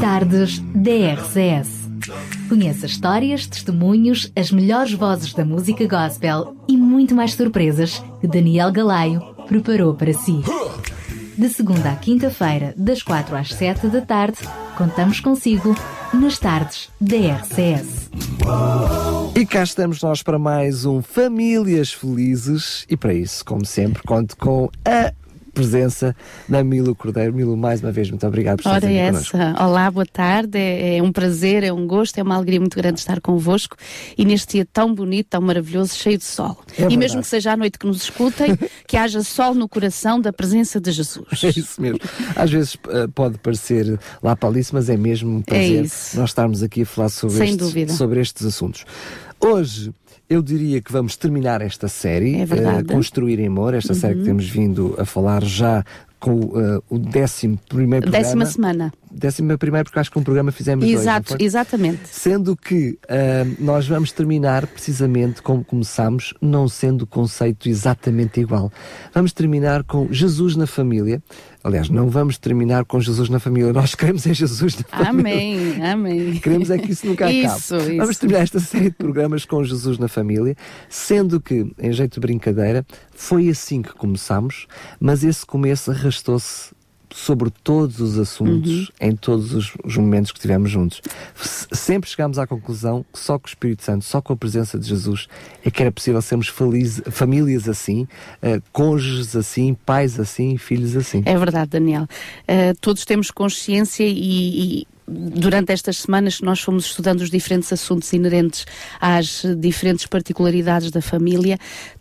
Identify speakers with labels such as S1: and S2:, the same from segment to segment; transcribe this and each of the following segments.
S1: Tardes DRCS. Conheça histórias, testemunhos, as melhores vozes da música gospel e muito mais surpresas que Daniel Galaio preparou para si. De segunda à quinta-feira, das quatro às sete da tarde, contamos consigo nas tardes DRCS.
S2: E cá estamos nós para mais um Famílias Felizes e para isso, como sempre, conto com a presença da Milo Cordeiro. Milo, mais uma vez, muito obrigado por estar
S3: Ora
S2: aqui
S3: essa.
S2: connosco.
S3: Olá, boa tarde. É, é um prazer, é um gosto, é uma alegria muito grande estar convosco e neste dia tão bonito, tão maravilhoso, cheio de sol.
S2: É
S3: e
S2: verdade.
S3: mesmo que seja à noite que nos escutem, que haja sol no coração da presença de Jesus.
S2: É isso mesmo. Às vezes eh, pode parecer lá palice, mas é mesmo um prazer
S3: isso.
S2: nós estarmos aqui a falar sobre, estes, sobre estes assuntos. Hoje eu diria que vamos terminar esta série,
S3: É. Uhum.
S2: eh, Construir em Amor, esta série que temos vindo a falar já com eh, o décimo primeiro programa.
S3: Décima semana.
S2: Décimo primeiro, porque acho que um programa fizemos dois,
S3: Exato,
S2: foi?
S3: exatamente.
S2: Sendo que ah, nós vamos terminar precisamente como começámos, não sendo o conceito exatamente igual. Vamos terminar com Jesus na família. Aliás, não vamos terminar com Jesus na família, nós queremos é Jesus na família.
S3: Amém, amém.
S2: Queremos é que isso nunca acabe.
S3: Isso, isso.
S2: Vamos terminar esta série de programas com Jesus na família, sendo que, em jeito de brincadeira, foi assim que começámos, mas esse começo arrastou-se sobre todos os assuntos,
S3: Uhum.
S2: em todos os, os momentos que tivemos juntos. Sempre chegámos à conclusão que só com o Espírito Santo, só com a presença de Jesus, é que era possível sermos feliz- famílias assim, eh, cônjuges assim, pais assim, filhos assim.
S3: É verdade, Daniel. Uh, todos temos consciência e, e durante estas semanas nós fomos estudando os diferentes assuntos inerentes às diferentes particularidades da família,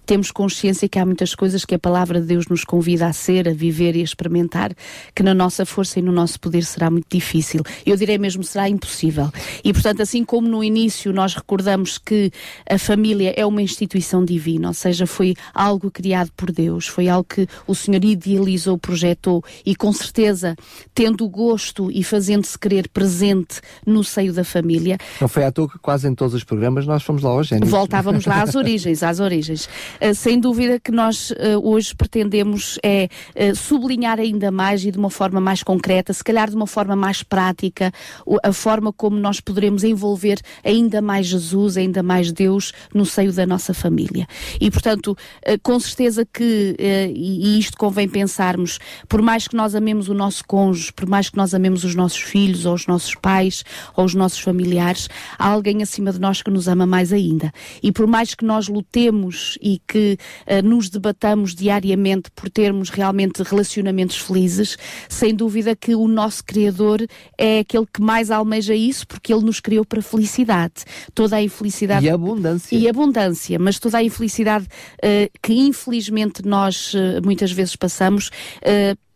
S3: temos consciência que há muitas coisas que a palavra de Deus nos convida a ser, a viver e a experimentar, que na nossa força e no nosso poder será muito difícil. Eu direi mesmo será impossível. E portanto, assim como no início nós recordamos que a família é uma instituição divina, ou seja, foi algo criado por Deus, foi algo que o Senhor idealizou, projetou e com certeza tendo o gosto e fazendo-se querer presente no seio da família,
S2: Não foi à toa que quase em todos os programas nós fomos lá ao Gênesis.
S3: Voltávamos lá às origens, às origens. Uh, sem dúvida que nós uh, hoje pretendemos é uh, sublinhar ainda mais e de uma forma mais concreta, se calhar de uma forma mais prática, a forma como nós poderemos envolver ainda mais Jesus, ainda mais Deus no seio da nossa família. E portanto, com certeza que, e isto convém pensarmos, por mais que nós amemos o nosso cônjuge, por mais que nós amemos os nossos filhos, ou os nossos pais, ou os nossos familiares, há alguém acima de nós que nos ama mais ainda. E por mais que nós lutemos e que eh, nos debatamos diariamente por termos realmente relacionamentos felizes, sem dúvida que o nosso Criador é aquele que mais almeja isso, porque Ele nos criou para felicidade. Toda a infelicidade
S2: E abundância.
S3: e abundância, mas toda a infelicidade eh, que infelizmente nós eh, muitas vezes passamos.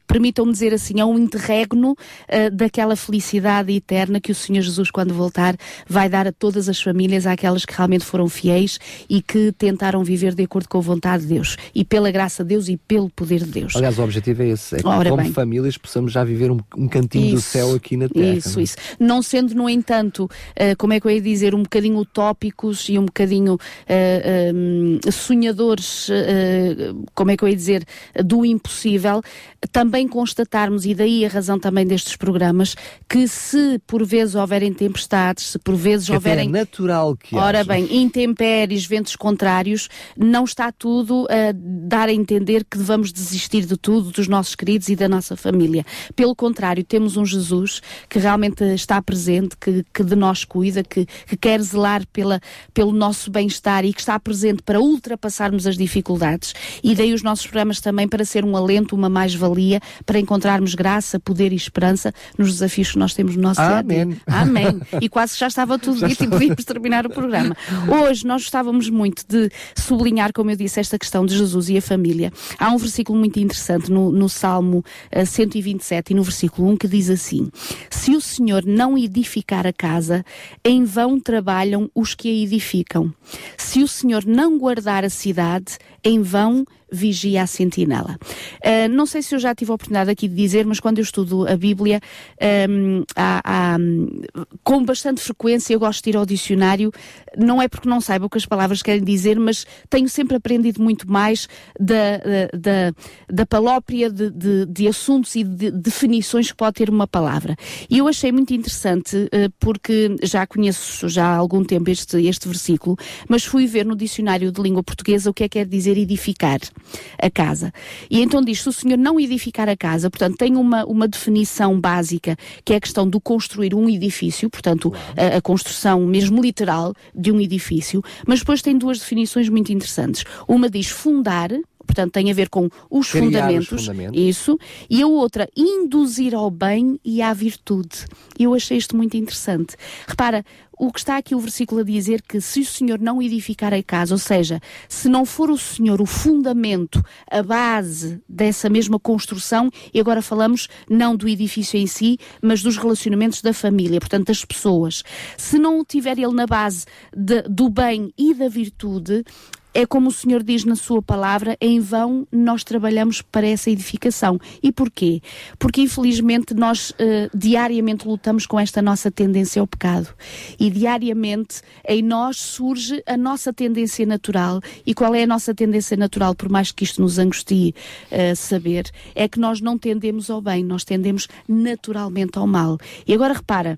S3: Permitam-me dizer assim, é um interregno eh, daquela felicidade eterna que o Senhor Jesus, quando voltar, vai dar a todas as famílias, àquelas que realmente foram fiéis e que tentaram viver de acordo com a vontade de Deus. E pela graça de Deus e pelo poder de Deus.
S2: Aliás, o objetivo é esse: é que,
S3: Ora
S2: como
S3: bem.
S2: famílias, possamos já viver um, um cantinho do
S3: Isso,
S2: céu aqui na Terra.
S3: Isso,
S2: não é?
S3: isso. Não sendo, no entanto, eh, como é que eu ia dizer, um bocadinho utópicos e um bocadinho eh, hum, sonhadores, como é que eu ia dizer, do impossível, também constatarmos, e daí a razão também destes programas, que se por vezes houverem tempestades, se por vezes
S2: Que até
S3: houverem.
S2: é natural que
S3: Ora
S2: haja.
S3: bem, intempéries, ventos contrários, não está tudo a dar a entender que devamos desistir de tudo, dos nossos queridos e da nossa família. Pelo contrário, temos um Jesus que realmente está presente, que, que de nós cuida, que, que quer zelar pela, pelo nosso bem-estar e que está presente para ultrapassarmos as dificuldades. E daí os nossos programas também para ser um alento, uma mais-valia, para encontrarmos graça, poder e esperança nos desafios que nós temos no nosso dia a dia.
S2: Amém.
S3: E quase que já estava tudo
S2: Já
S3: dito e podíamos terminar o programa. Hoje nós gostávamos muito de sublinhar, como eu disse, esta questão de Jesus e a família. Há um versículo muito interessante no, no Salmo eh, 127 e no versículo 1 que diz assim: Se o Senhor não edificar a casa, em vão trabalham os que a edificam. Se o Senhor não guardar a cidade, em vão vigia a sentinela. Uh, não sei se eu já tive a oportunidade aqui de dizer, mas quando eu estudo a Bíblia, um, há, há, com bastante frequência eu gosto de ir ao dicionário, não é porque não saiba o que as palavras querem dizer, mas tenho sempre aprendido muito mais da, da, da palópria de, de, de assuntos e de definições que pode ter uma palavra. E eu achei muito interessante, uh, porque já conheço já há algum tempo este, este versículo, mas fui ver no dicionário de língua portuguesa o que é que quer dizer edificar a casa. E então diz: se o Senhor não edificar a casa, portanto, tem uma, uma definição básica, que é a questão do construir um edifício, portanto, a, a construção mesmo literal de um edifício, mas depois tem duas definições muito interessantes. Uma diz fundar, portanto tem a ver com os fundamentos,
S2: os fundamentos.
S3: isso, e a outra, induzir ao bem e à virtude. Eu achei isto muito interessante. Repara, o que está aqui o versículo a dizer que se o Senhor não edificar a casa, ou seja, se não for o Senhor o fundamento, a base dessa mesma construção, e agora falamos não do edifício em si, mas dos relacionamentos da família, portanto das pessoas. Se não o tiver ele na base de- do bem e da virtude, é como o Senhor diz na sua palavra, em vão nós trabalhamos para essa edificação. E porquê? Porque infelizmente nós eh, diariamente lutamos com esta nossa tendência ao pecado. E diariamente em nós surge a nossa tendência natural. E qual é a nossa tendência natural, por mais que isto nos angustie eh, saber, é que nós não tendemos ao bem, nós tendemos naturalmente ao mal. E agora repara,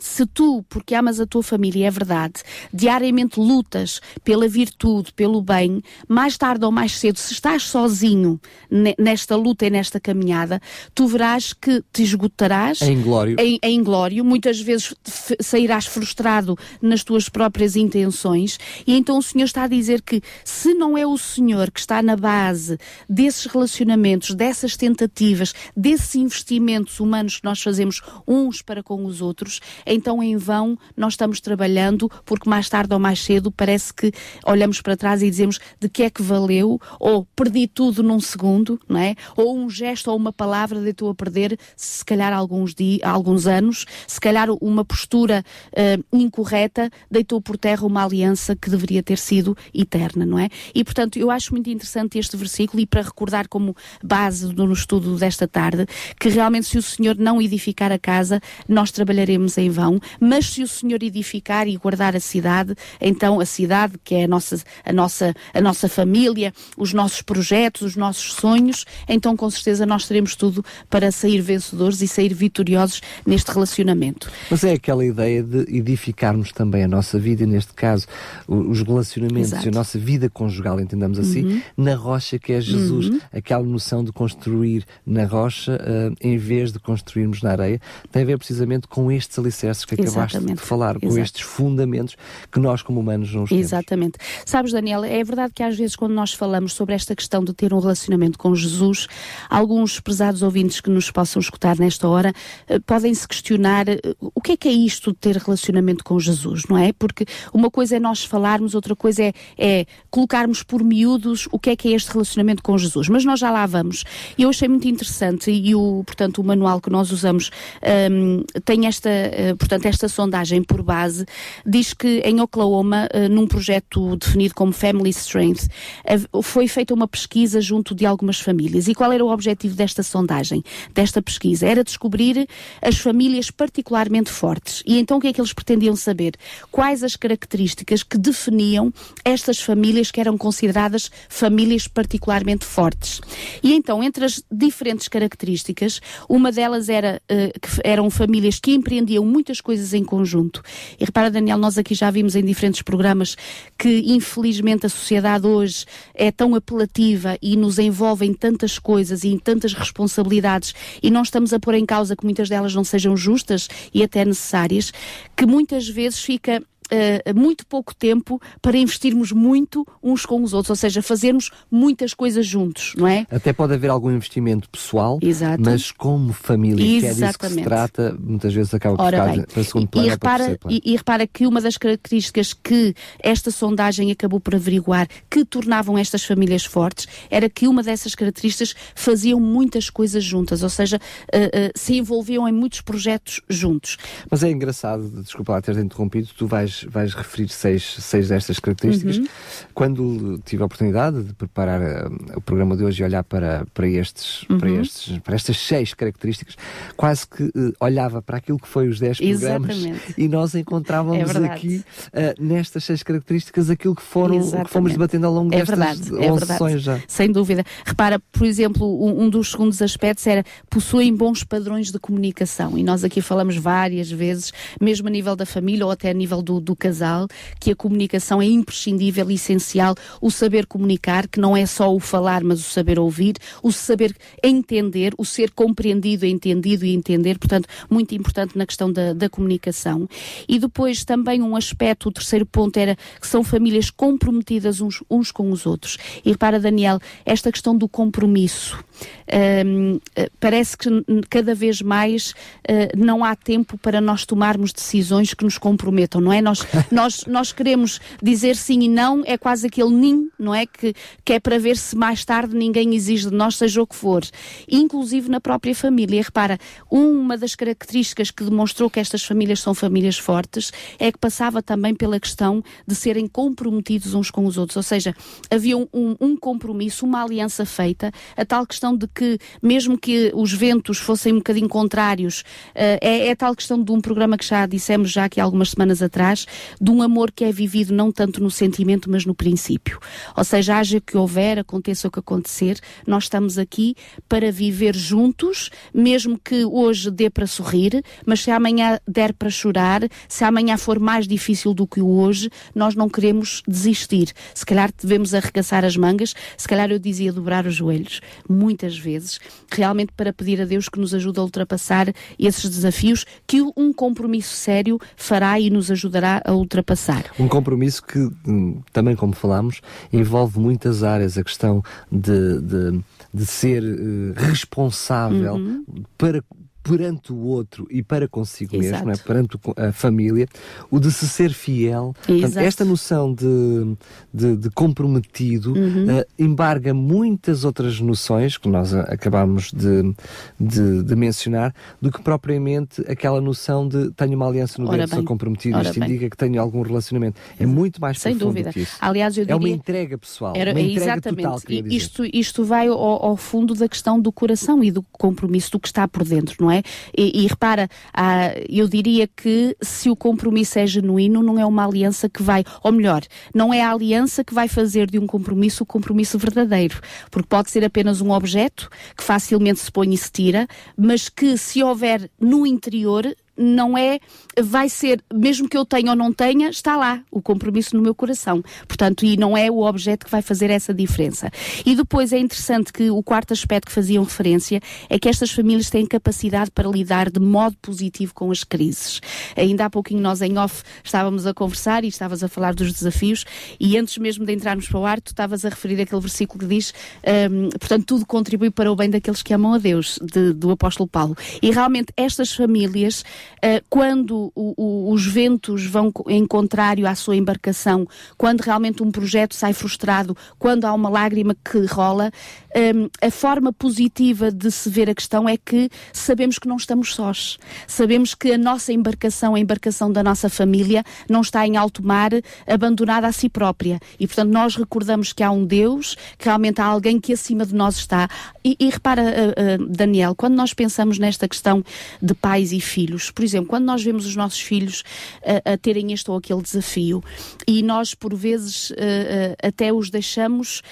S3: se tu, porque amas a tua família, é verdade, diariamente lutas pela virtude, pelo bem, mais tarde ou mais cedo, se estás sozinho ne- nesta luta e nesta caminhada, tu verás que te esgotarás
S2: Em glório.
S3: em, em glório, muitas vezes sairás frustrado nas tuas próprias intenções, e então o Senhor está a dizer que se não é o Senhor que está na base desses relacionamentos, dessas tentativas, desses investimentos humanos que nós fazemos uns para com os outros, então em vão nós estamos trabalhando, porque mais tarde ou mais cedo parece que olhamos para trás e dizemos de que é que valeu, ou perdi tudo num segundo, não é? Ou um gesto ou uma palavra deitou a perder, se calhar alguns, di alguns anos, se calhar uma postura eh, incorreta deitou por terra uma aliança que deveria ter sido eterna, não é? E portanto eu acho muito interessante este versículo e para recordar como base do, estudo desta tarde, que realmente se o Senhor não edificar a casa, nós trabalharemos em vão, mas se o Senhor edificar e guardar a cidade, então a cidade, que é a nossa, a nossa, a nossa família, os nossos projetos, os nossos sonhos, então com certeza nós teremos tudo para sair vencedores e sair vitoriosos neste relacionamento.
S2: Mas é aquela ideia de edificarmos também a nossa vida, e neste caso os relacionamentos
S3: Exato.
S2: e a nossa vida conjugal, entendamos assim, na rocha que é Jesus. Aquela noção de construir na rocha ah, em vez de construirmos na areia, tem a ver precisamente com estes alicerces que acabaste
S3: Exatamente.
S2: de falar, com
S3: Exato.
S2: estes fundamentos que nós como humanos não os temos.
S3: Exatamente. Sabes, Daniela, é verdade que às vezes quando nós falamos sobre esta questão de ter um relacionamento com Jesus, alguns prezados ouvintes que nos possam escutar nesta hora eh, podem se questionar eh, o que é que é isto de ter relacionamento com Jesus, não é? Porque uma coisa é nós falarmos, outra coisa é, é colocarmos por miúdos o que é que é este relacionamento com Jesus. Mas nós já lá vamos. E eu achei muito interessante e o, portanto, o manual que nós usamos hum, tem esta, portanto, esta sondagem por base, diz que em Oklahoma, eh, num projeto definido como Family Strength, foi feita uma pesquisa junto de algumas famílias. E qual era o objetivo desta sondagem, desta pesquisa? Era descobrir as famílias particularmente fortes. E então o que é que eles pretendiam saber? Quais as características que definiam estas famílias que eram consideradas famílias particularmente fortes? E então, entre as diferentes características, uma delas era eh, que eram famílias que empreendiam muitas coisas em conjunto. E repara, Daniel, nós aqui já vimos em diferentes programas que, infelizmente, a sociedade hoje é tão apelativa e nos envolve em tantas coisas e em tantas responsabilidades e não estamos a pôr em causa que muitas delas não sejam justas e até necessárias, que muitas vezes fica eh, muito pouco tempo para investirmos muito uns com os outros, ou seja, fazermos muitas coisas juntos, não é?
S2: Até pode haver algum investimento pessoal,
S3: Exato.
S2: mas como família, que é disso que se
S3: Exatamente.
S2: trata, muitas vezes acaba por
S3: Ora
S2: ficar para segundo
S3: e,
S2: plano
S3: e
S2: ou para
S3: repara,
S2: plano.
S3: e, e repara que uma das características que esta sondagem acabou por averiguar que tornavam estas famílias fortes era que uma dessas características faziam muitas coisas juntas, ou seja, eh, eh, se envolviam em muitos projetos juntos.
S2: Mas é engraçado, desculpa lá ter interrompido, tu vais vais, vais referir seis, seis destas características. Uhum. Quando tive a oportunidade de preparar uh, o programa de hoje e olhar para, para, estes, uhum. para, estes, para estas seis características, quase que uh, olhava para aquilo que foi os dez programas e nós encontrávamos é aqui, uh, nestas seis características, aquilo que, foram, que fomos debatendo ao longo é destas verdade, é sessões já.
S3: Sem dúvida. Repara, por exemplo, um, um dos segundos aspectos era possuem bons padrões de comunicação e nós aqui falamos várias vezes, mesmo a nível da família ou até a nível do, do casal, que a comunicação é imprescindível e essencial, o saber comunicar, que não é só o falar, mas o saber ouvir, o saber entender, o ser compreendido, entendido e entender, portanto, muito importante na questão da, da comunicação. E depois também um aspecto, o terceiro ponto era que são famílias comprometidas uns, uns com os outros. E repara, Daniel, esta questão do compromisso. Um, eh, parece que cada vez mais uh, não há tempo para nós tomarmos decisões que nos comprometam, não é? Nós, nós, nós queremos dizer sim e não, é quase aquele nim, não é? Que, que é para ver se mais tarde ninguém exige de nós, seja o que for. Inclusive na própria família. E repara, uma das características que demonstrou que estas famílias são famílias fortes é que passava também pela questão de serem comprometidos uns com os outros. Ou seja, havia um, um, compromisso, uma aliança feita, a tal questão de que, mesmo que os ventos fossem um bocadinho contrários, uh, é, é tal questão de um programa que já dissemos já aqui algumas semanas atrás, de um amor que é vivido não tanto no sentimento, mas no princípio. Ou seja, haja que houver, aconteça o que acontecer, nós estamos aqui para viver juntos, mesmo que hoje dê para sorrir, mas se amanhã der para chorar, se amanhã for mais difícil do que hoje, nós não queremos desistir. Se calhar devemos arregaçar as mangas, se calhar eu dizia dobrar os joelhos, muitas vezes, realmente para pedir a Deus que nos ajude a ultrapassar esses desafios que um compromisso sério fará e nos ajudará a ultrapassar.
S2: Um compromisso que, hum, também como falámos, envolve muitas áreas, a questão de, de, de ser uh, responsável uhum. para perante o outro e para consigo Exato. mesmo, é? perante a família, o de se ser fiel. Portanto, esta noção de, de, de comprometido uhum. uh, embarga muitas outras noções que nós acabamos de, de, de, mencionar, do que propriamente aquela noção de tenho uma aliança no dedo, sou comprometido, Ora isto bem. indica que tenho algum relacionamento. É muito mais
S3: Sem dúvida. Aliás, eu diria,
S2: é uma entrega pessoal. Era, uma entrega exatamente. Total,
S3: isto, isto vai ao, ao fundo da questão do coração e do compromisso do que está por dentro, não é? É? E, e repara, ah, eu diria que se o compromisso é genuíno, não é uma aliança que vai, ou melhor, não é a aliança que vai fazer de um compromisso o compromisso verdadeiro, porque pode ser apenas um objeto que facilmente se põe e se tira, mas que se houver no interior não é, vai ser, mesmo que eu tenha ou não tenha, está lá o compromisso no meu coração. Portanto, e não é o objeto que vai fazer essa diferença. E depois é interessante que o quarto aspecto que faziam referência é que estas famílias têm capacidade para lidar de modo positivo com as crises. Ainda há pouquinho nós em off estávamos a conversar e estavas a falar dos desafios e antes mesmo de entrarmos para o ar, tu estavas a referir aquele versículo que diz, um, portanto, tudo contribui para o bem daqueles que amam a Deus, de, do apóstolo Paulo. E realmente estas famílias quando o, o, os ventos vão em contrário à sua embarcação, quando realmente um projeto sai frustrado, quando há uma lágrima que rola, um, a forma positiva de se ver a questão é que sabemos que não estamos sós. Sabemos que a nossa embarcação, a embarcação da nossa família, não está em alto mar, abandonada a si própria. E, portanto, nós recordamos que há um Deus, que realmente há alguém que acima de nós está. E, e repara, uh, uh, Daniel, quando nós pensamos nesta questão de pais e filhos, por exemplo, quando nós vemos os nossos filhos a, a terem este ou aquele desafio e nós, por vezes, uh, até os deixamos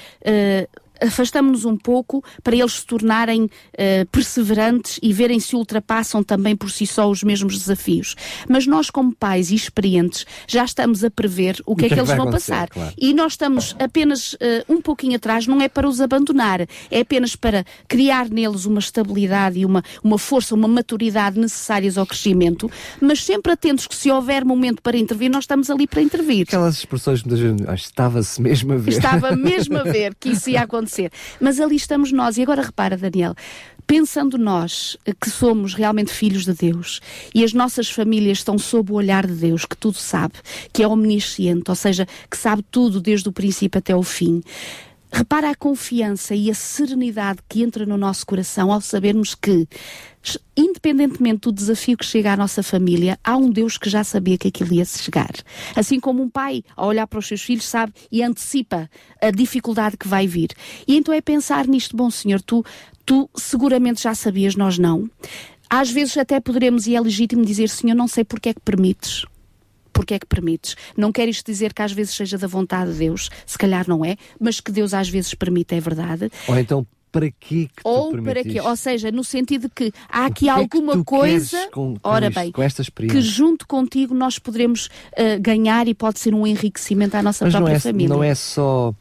S3: afastamos-nos um pouco para eles se tornarem uh, perseverantes e verem se ultrapassam também por si só os mesmos desafios. Mas nós, como pais e experientes, já estamos a prever o que, é que, é que eles vão passar. Claro. E nós estamos apenas uh, um pouquinho atrás, não é para os abandonar, é apenas para criar neles uma estabilidade e uma, uma força, uma maturidade necessárias ao crescimento, mas sempre atentos que se houver momento para intervir, nós estamos ali para intervir.
S2: Aquelas expressões muitas vezes, ah, estava-se mesmo a ver.
S3: Estava mesmo a ver que isso ia acontecer acontecer. Mas ali estamos nós. E agora repara, Daniel, pensando nós que somos realmente filhos de Deus e as nossas famílias estão sob o olhar de Deus, que tudo sabe, que é omnisciente, ou seja, que sabe tudo desde o princípio até o fim repara a confiança e a serenidade que entra no nosso coração ao sabermos que, independentemente do desafio que chega à nossa família, há um Deus que já sabia que aquilo ia chegar. Assim como um pai, ao olhar para os seus filhos, sabe e antecipa a dificuldade que vai vir. E então é pensar nisto, bom Senhor, tu, tu seguramente já sabias, nós não. Às vezes até poderemos, e é legítimo dizer, Senhor, não sei porque é que permites porque é que permites. Não quer isto dizer que às vezes seja da vontade de Deus, se calhar não é, mas que Deus às vezes permite, é verdade.
S2: Ou então para quê que
S3: Ou para quê? Ou seja, no sentido de que há aqui que alguma é coisa,
S2: com, com
S3: ora
S2: isto,
S3: bem,
S2: com esta
S3: que junto contigo nós poderemos uh, ganhar e pode ser um enriquecimento à nossa
S2: Mas
S3: própria
S2: não é,
S3: família.
S2: Não é só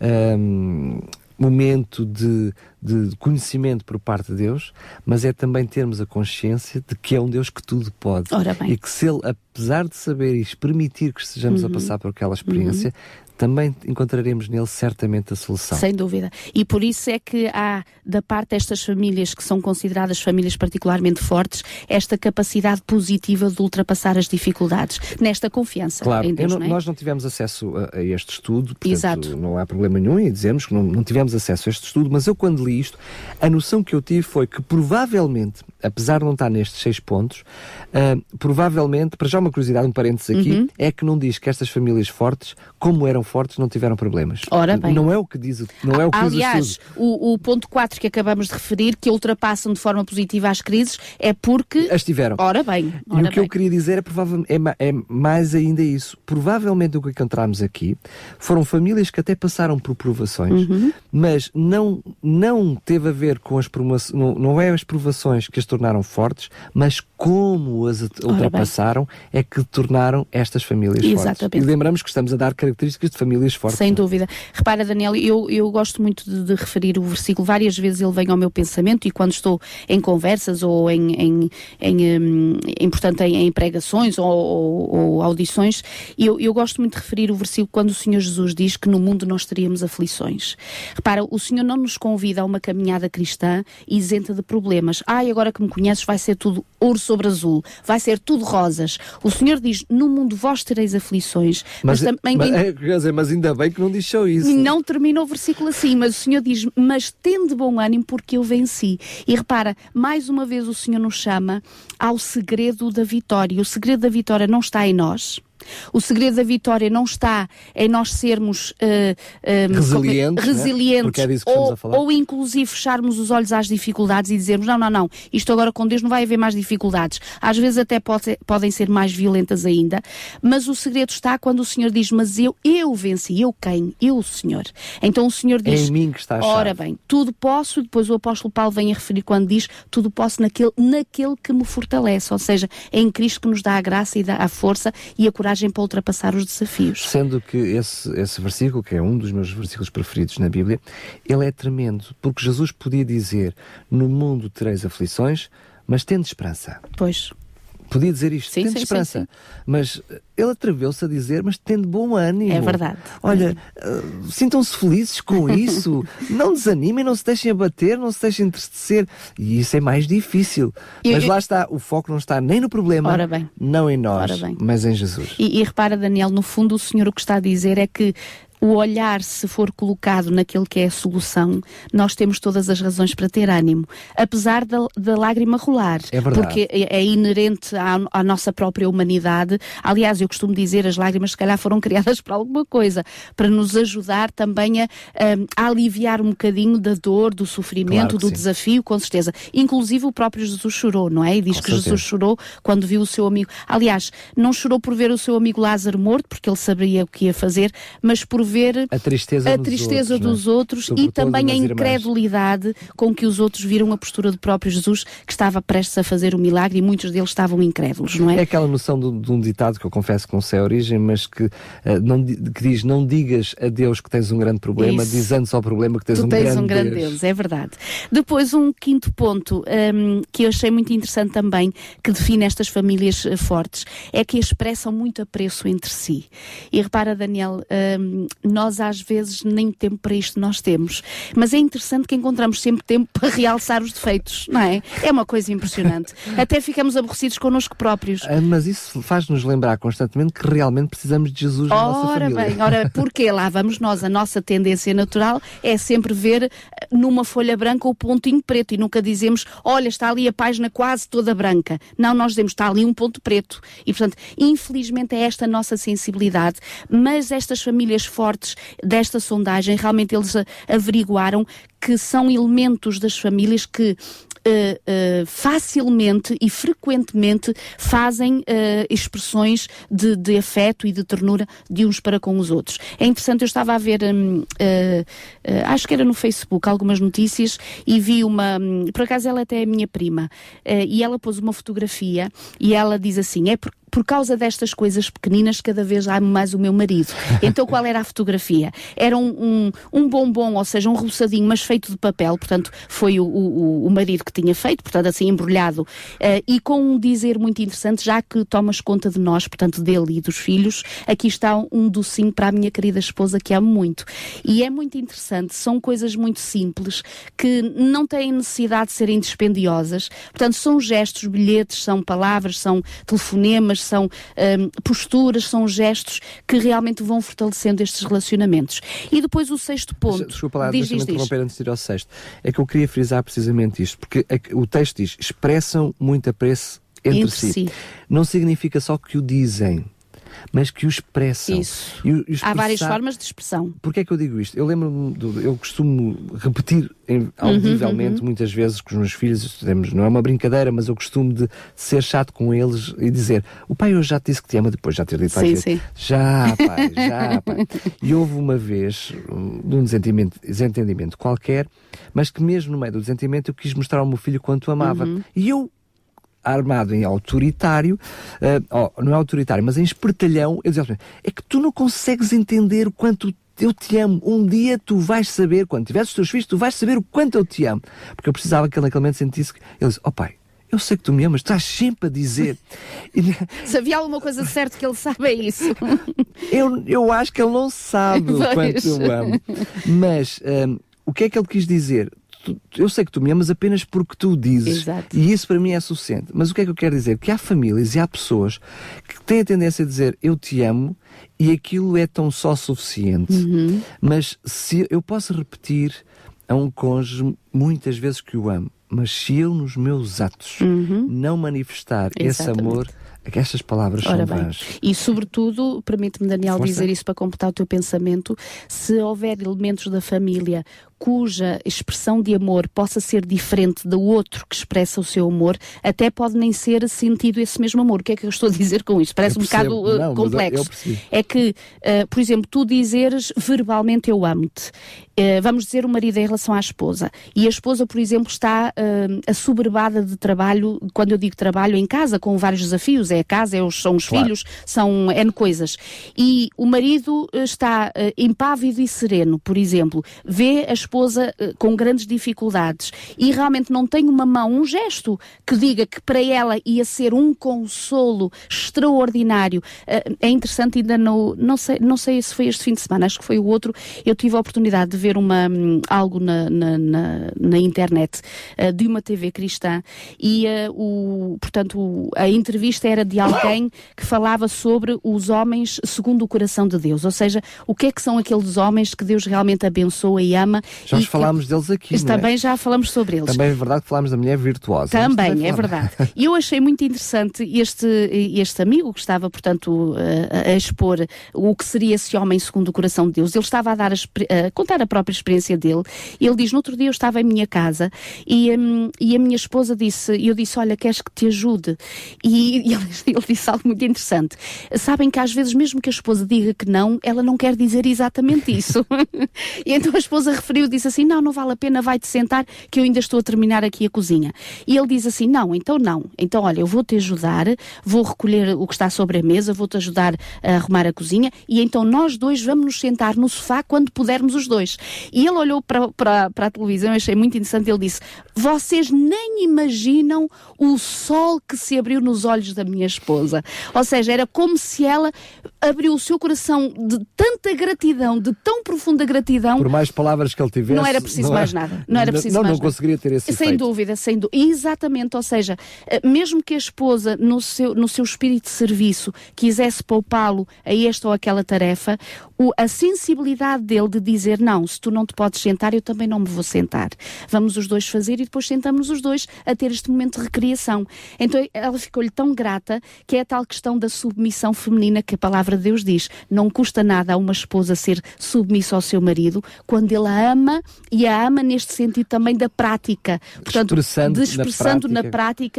S2: um, momento de, de, conhecimento por parte de Deus, mas é também termos a consciência de que é um Deus que tudo pode. E que se Ele, apesar de saber e permitir que estejamos uhum. a passar por aquela experiência, uhum também encontraremos nele certamente a solução.
S3: Sem dúvida. E por isso é que há, da parte destas famílias que são consideradas famílias particularmente fortes, esta capacidade positiva de ultrapassar as dificuldades, nesta confiança
S2: claro,
S3: em Deus,
S2: não,
S3: não é?
S2: nós não tivemos acesso a, a, este estudo, portanto
S3: Exato.
S2: não há problema nenhum em dizermos que não, não tivemos acesso a este estudo, mas eu quando li isto, a noção que eu tive foi que provavelmente, apesar de não estar nestes seis pontos, uh, provavelmente, para já uma curiosidade, um parênteses aqui, uhum. é que não diz que estas famílias fortes, como eram fortes, não tiveram problemas.
S3: Ora bem.
S2: Não é o que diz, não é o que
S3: Aliás,
S2: diz
S3: o, o, ponto 4 que acabamos de referir, que ultrapassam de forma positiva as crises, é porque...
S2: As tiveram.
S3: Ora bem. Ora
S2: e
S3: bem.
S2: o que eu queria dizer é, provavelmente, é, é mais ainda isso. Provavelmente o que encontramos aqui foram famílias que até passaram por provações, uhum. mas não, não teve a ver com as provações, não, não é as provações que as tornaram fortes, mas como as ultrapassaram é que tornaram estas famílias
S3: Exatamente.
S2: fortes. E lembramos que estamos a dar características de famílias fortes.
S3: Sem dúvida. Repara, Daniel, eu, eu gosto muito de, de, referir o versículo, várias vezes ele vem ao meu pensamento e quando estou em conversas ou em, em, em, um, em portanto, em, em, pregações ou, ou, ou audições, eu, eu gosto muito de referir o versículo quando o Senhor Jesus diz que no mundo nós teríamos aflições. Repara, o Senhor não nos convida a uma caminhada cristã isenta de problemas. Ai, agora que me conheces vai ser tudo ouro sobre azul, vai ser tudo rosas. O Senhor diz, no mundo vós tereis aflições.
S2: Mas, mas também... Mas, é, quer dizer, mas ainda bem que não diz só isso.
S3: Não termina o versículo assim, mas o Senhor diz, mas tende bom ânimo porque eu venci. E repara, mais uma vez o Senhor nos chama ao segredo da vitória. O segredo da vitória não está em nós, o segredo da vitória não está em nós sermos uh,
S2: um, resilientes,
S3: resilientes
S2: né? é
S3: ou, ou inclusive fecharmos os olhos às dificuldades e dizermos não, não, não, isto agora com Deus não vai haver mais dificuldades. Às vezes até pode, podem ser mais violentas ainda, mas o segredo está quando o Senhor diz, mas eu, eu venci, eu quem? Eu, o Senhor. Então o Senhor diz,
S2: é em mim que está a
S3: ora bem, tudo posso, depois o apóstolo Paulo vem a referir quando diz, tudo posso naquele, naquele que me fortalece, ou seja, é em Cristo que nos dá a graça e dá a força e a coragem coragem para ultrapassar os desafios.
S2: Sendo que esse, esse versículo, que é um dos meus versículos preferidos na Bíblia, ele é tremendo, porque Jesus podia dizer: No mundo tereis aflições, mas tende esperança.
S3: Pois
S2: podia dizer isto,
S3: sim,
S2: tendo
S3: sim,
S2: esperança.
S3: Sim,
S2: mas ele atreveu-se a dizer, mas tendo bom ânimo.
S3: É verdade.
S2: Olha, uh, sintam-se felizes com isso. não desanimem, não se deixem abater, não se deixem entristecer. E isso é mais difícil. Eu, mas eu... lá está, o foco não está nem no problema, não em nós, mas em Jesus.
S3: E, e repara, Daniel, no fundo o Senhor o que está a dizer é que o olhar, se for colocado naquele que é a solução, nós temos todas as razões para ter ânimo, apesar da, da lágrima rolar.
S2: É verdade.
S3: Porque é, é inerente à, à, nossa própria humanidade. Aliás, eu costumo dizer, as lágrimas se calhar foram criadas para alguma coisa, para nos ajudar também a, a aliviar um bocadinho da dor, do sofrimento, claro do sim. desafio, com certeza. Inclusive o próprio Jesus chorou, não é? E diz com que certeza. Jesus chorou quando viu o seu amigo. Aliás, não chorou por ver o seu amigo Lázaro morto, porque ele sabia o que ia fazer, mas por ver
S2: a tristeza,
S3: a tristeza
S2: outros,
S3: dos outros e também a incredulidade irmãs. com que os outros viram a postura do próprio Jesus, que estava prestes a fazer o milagre e muitos deles estavam incrédulos, não é?
S2: É aquela noção de, de um ditado que eu confesso que não sei a origem, mas que, uh, não, que diz: Não digas a Deus que tens um grande problema,
S3: Isso.
S2: diz antes ao problema que tens,
S3: tu
S2: um,
S3: tens
S2: grande
S3: um grande
S2: Deus.
S3: Deus. É verdade. Depois, um quinto ponto um, que eu achei muito interessante também, que define estas famílias uh, fortes, é que expressam muito apreço entre si. E repara, Daniel, um, nós às vezes nem tempo para isto nós temos. Mas é interessante que encontramos sempre tempo para realçar os defeitos, não é? É uma coisa impressionante. Até ficamos aborrecidos connosco próprios.
S2: Ah, mas isso faz-nos lembrar constantemente que realmente precisamos de Jesus na
S3: ora
S2: nossa família.
S3: bem, ora, porque lá vamos nós, a nossa tendência natural é sempre ver eh, numa folha branca o pontinho preto e nunca dizemos, olha, está ali a página quase toda branca. Não, nós dizemos, está ali um ponto preto. E, portanto, infelizmente é esta a nossa sensibilidade, mas estas famílias fortes desta sondagem, realmente eles averiguaram que são elementos das famílias que Uh, uh, facilmente e frequentemente fazem uh, expressões de, de, afeto e de ternura de uns para com os outros. É interessante, eu estava a ver, um, acho que era no Facebook, algumas notícias e vi uma, um, por acaso ela até é minha prima, e ela pôs uma fotografia e ela diz assim, é porque por causa destas coisas pequeninas, cada vez amo mais o meu marido. Então qual era a fotografia? Era um, um, um bombom, ou seja, um roçadinho, mas feito de papel, portanto foi o, o, o marido que tinha feito, portanto assim embrulhado, uh, e com um dizer muito interessante, já que tomas conta de nós, portanto dele e dos filhos, aqui está um docinho para a minha querida esposa que amo muito. E é muito interessante, são coisas muito simples, que não têm necessidade de serem dispendiosas, portanto são gestos, bilhetes, são palavras, são telefonemas, são um, posturas, são gestos que realmente vão fortalecendo estes relacionamentos. E depois o sexto ponto.
S2: Desculpa lá, deixa-me interromper antes de ir ao sexto. É que eu queria frisar precisamente isto, porque o texto diz: expressam muito apreço entre, entre si. si. Não significa só que o dizem mas que o expressam.
S3: Isso. Expressar... Há várias formas de expressão.
S2: Porquê é que eu digo isto? Eu lembro-me, eu costumo repetir em, audivelmente uhum, uhum. muitas vezes com os meus filhos, não é uma brincadeira, mas eu costumo de ser chato com eles e dizer: O pai hoje já te disse que te ama, depois já ter dito pai. Sim, sim. Já, pai, já, pai. E houve uma vez, um desentendimento, desentendimento qualquer, mas que mesmo no meio do desentendimento eu quis mostrar ao meu filho quanto amava. Uhum. E eu armado em autoritário, uh, oh, não é autoritário, mas em espertalhão, eu dizia é que tu não consegues entender o quanto eu te amo. Um dia tu vais saber, quando tiveres os teus filhos, tu vais saber o quanto eu te amo. Porque eu precisava que ele naquele momento sentisse que ele disse, oh pai, eu sei que tu me amas, estás sempre a dizer.
S3: Se havia alguma coisa certa que ele sabe, é isso.
S2: eu, eu acho que ele não sabe o quanto eu amo. Mas um, o que é que ele quis dizer? Eu sei que tu me amas apenas porque tu dizes. Exato. E isso para mim é suficiente. Mas o que é que eu quero dizer? Que há famílias e há pessoas que têm a tendência a dizer eu te amo e aquilo é tão só suficiente. Uhum. Mas se eu posso repetir a um cônjuge muitas vezes que o amo, mas se eu nos meus atos uhum. não manifestar Exatamente. esse amor, estas palavras Ora são bem.
S3: E, sobretudo, permite-me, Daniel, Força. dizer isso para completar o teu pensamento: se houver elementos da família cuja expressão de amor possa ser diferente do outro que expressa o seu amor, até pode nem ser sentido esse mesmo amor. O que é que eu estou a dizer com isto? Parece um bocado uh, Não, complexo. é que, uh, por exemplo, tu dizeres verbalmente eu amo-te. Uh, vamos dizer o marido em relação à esposa. E a esposa, por exemplo, está uh, assoberbada de trabalho, quando eu digo trabalho, em casa, com vários desafios. É a casa, é os, são os claro. filhos, são N coisas. E o marido está uh, impávido e sereno, por exemplo. Vê a esposa uh, com grandes dificuldades e realmente não tem uma mão, um gesto que diga que para ela ia ser um consolo extraordinário. Uh, é interessante, ainda no, não sei, não sei se foi este fim de semana, acho que foi o outro, eu tive a oportunidade de ver uma, um, algo na, na, na, na internet uh, de uma TV cristã e, o, portanto, a entrevista era de alguém que falava sobre os homens segundo o coração de Deus, ou seja, o que é que são aqueles homens que Deus realmente abençoa e ama
S2: já falámos deles aqui.
S3: Também
S2: é?
S3: já falamos sobre eles.
S2: Também é verdade que falámos da mulher virtuosa.
S3: Também, também é verdade. E eu achei muito interessante este, este amigo que estava, portanto, a, a, expor o que seria esse homem segundo o coração de Deus. Ele estava a, dar a, a contar a própria experiência dele. Ele diz: No outro dia eu estava em minha casa e, um, e a minha esposa disse: Eu disse, olha, queres que te ajude? E, e ele, ele disse algo muito interessante. Sabem que às vezes, mesmo que a esposa diga que não, ela não quer dizer exatamente isso. e então a esposa referiu disse assim: Não, não vale a pena, vai-te sentar, que eu ainda estou a terminar aqui a cozinha. E ele diz assim: Não, então não. Então, olha, eu vou-te ajudar, vou recolher o que está sobre a mesa, vou-te ajudar a arrumar a cozinha e então nós dois vamos nos sentar no sofá quando pudermos os dois. E ele olhou para, para, para a televisão, eu achei muito interessante, ele disse: vocês nem imaginam o sol que se abriu nos olhos da minha esposa. Ou seja, era como se ela abriu o seu coração de tanta gratidão, de tão profunda gratidão.
S2: Por mais palavras que ele tivesse.
S3: Não era preciso mais nada. Não era preciso
S2: não,
S3: mais
S2: não
S3: nada.
S2: conseguiria ter esse
S3: Sem
S2: efeito.
S3: dúvida, sem dúvida. Exatamente, ou seja, eh, mesmo que a esposa, no seu, no seu espírito de serviço, quisesse poupá-lo a esta ou aquela tarefa, o- a sensibilidade dele de dizer: Não, se tu não te podes sentar, eu também não me vou sentar. Vamos os dois fazer e depois sentamos os dois a ter este momento de recriação. Então ela ficou-lhe tão grata que é a tal questão da submissão feminina que a palavra de Deus diz. Não custa nada a uma esposa ser submissa ao seu marido quando ele a ama e a ama neste sentido também da prática. Portanto,
S2: Expressando na
S3: expressando na
S2: prática.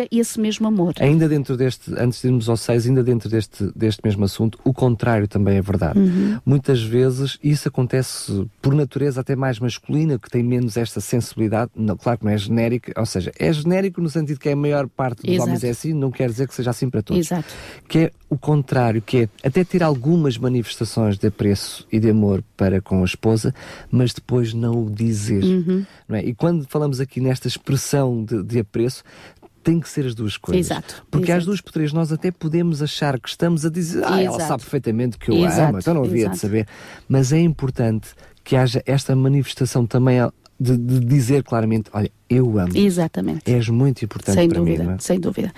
S3: prática esse mesmo amor.
S2: Ainda dentro deste, antes de irmos ao 6, ainda dentro deste, deste mesmo assunto, o contrário também é verdade.
S3: Uhum.
S2: Muitas vezes isso acontece por natureza até mais masculina, que tem menos esta sensibilidade. Não, claro que não é genérico, ou seja, é genérico no sentido que a maior parte dos
S3: Exato.
S2: homens é assim, não quer dizer que seja assim para todos.
S3: Exato.
S2: Que é o contrário, que é até ter algumas manifestações de apreço e de amor para com a esposa, mas depois não o dizer.
S3: Uhum.
S2: Não é? E quando falamos aqui nesta expressão de, de apreço, tem que ser as duas coisas.
S3: Exato,
S2: Porque às
S3: exato.
S2: duas por três nós até podemos achar que estamos a dizer, ah, ela
S3: Exato.
S2: sabe perfeitamente que eu
S3: Exato,
S2: amo, então não havia de
S3: exato.
S2: saber. Mas é importante que haja esta manifestação também de, de dizer claramente, olha, eu amo.
S3: Exatamente.
S2: És muito importante
S3: Sem
S2: para
S3: dúvida,
S2: mim. Não é?
S3: sem dúvida.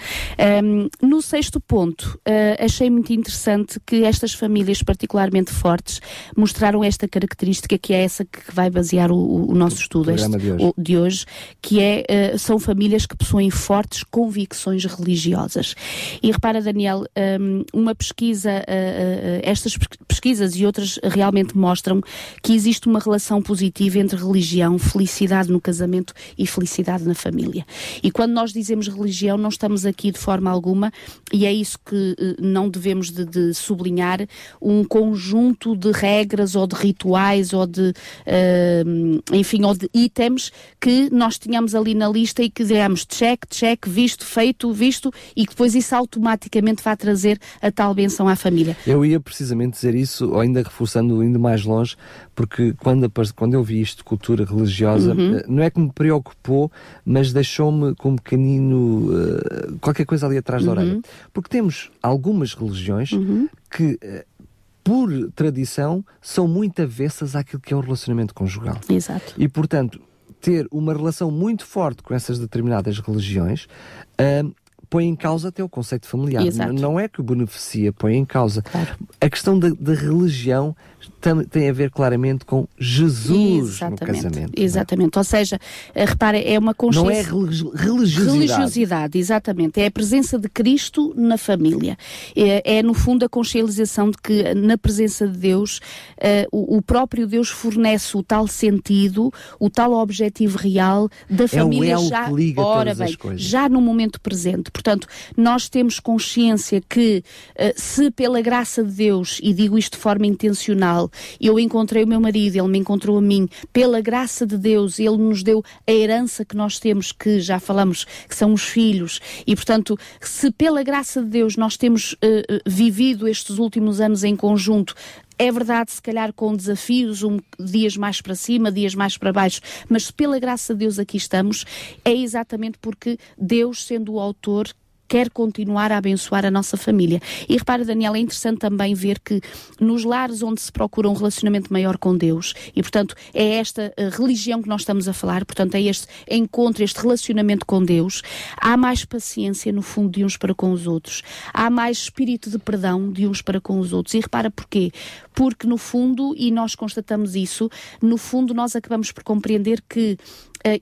S3: Um, no sexto ponto, uh, achei muito interessante que estas famílias particularmente fortes mostraram esta característica que é essa que vai basear o, o nosso estudo
S2: programa
S3: este-
S2: de hoje.
S3: o- de hoje, que é, uh, são famílias que possuem fortes convicções religiosas. E repara, Daniel, um, uma pesquisa, uh, estas pes- pesquisas e outras realmente mostram que existe uma relação positiva entre religião, felicidade no casamento e felicidade na família. E quando nós dizemos religião, não estamos aqui de forma alguma, e é isso que eh, não devemos de, de sublinhar, um conjunto de regras ou de rituais ou de, eh, enfim, ou de itens que nós tínhamos ali na lista e que digamos check, check, visto, feito, visto, e que depois isso automaticamente vai trazer a tal benção à família.
S2: Eu ia precisamente dizer isso, ou ainda reforçando, indo mais longe, porque quando, quando eu vi isto de cultura religiosa,
S3: Uhum.
S2: eh, não é que me preocupou, mas deixou-me com um pequenino. eh, qualquer coisa ali atrás da
S3: Uhum.
S2: orelha. Porque temos algumas religiões que. eh, por tradição, são muito avessas àquilo que é o relacionamento conjugal.
S3: Exato.
S2: E, portanto, ter uma relação muito forte com essas determinadas religiões ahm, põe em causa até o conceito familiar.
S3: Exato.
S2: Não é que o beneficia, põe em causa.
S3: Claro.
S2: A questão da, da religião tam- tem a ver claramente com Jesus no casamento. é?
S3: Exatamente. Ou seja, eh, repara, é uma consciência.
S2: Não é religi- religiosidade.
S3: Religiosidade, exatamente. É a presença de Cristo na família. É, é, no fundo, a consciencialização de que, na presença de Deus, eh, o, o próprio Deus fornece o tal sentido, o tal objetivo real da
S2: É o
S3: família
S2: elo
S3: já,
S2: que liga
S3: ora bem, já no momento presente. Portanto, nós temos consciência que, eh, se pela graça de Deus, e digo isto de forma intencional, eu encontrei o meu marido, ele me encontrou a mim, pela graça de Deus, ele nos deu a herança que nós temos, que já falamos, que são os filhos, e portanto, se pela graça de Deus nós temos eh, vivido estes últimos anos em conjunto, é verdade, se calhar com desafios, um, dias mais para cima, dias mais para baixo, mas pela graça de Deus aqui estamos, é exatamente porque Deus, sendo o autor, quer continuar a abençoar a nossa família. E repara, Daniel, é interessante também ver que nos lares onde se procura um relacionamento maior com Deus, e portanto é esta eh, religião que nós estamos a falar, portanto é este encontro, este relacionamento com Deus, há mais paciência no fundo de uns para com os outros, há mais espírito de perdão de uns para com os outros. E repara porquê? Porque no fundo, e nós constatamos isso, no fundo nós acabamos por compreender que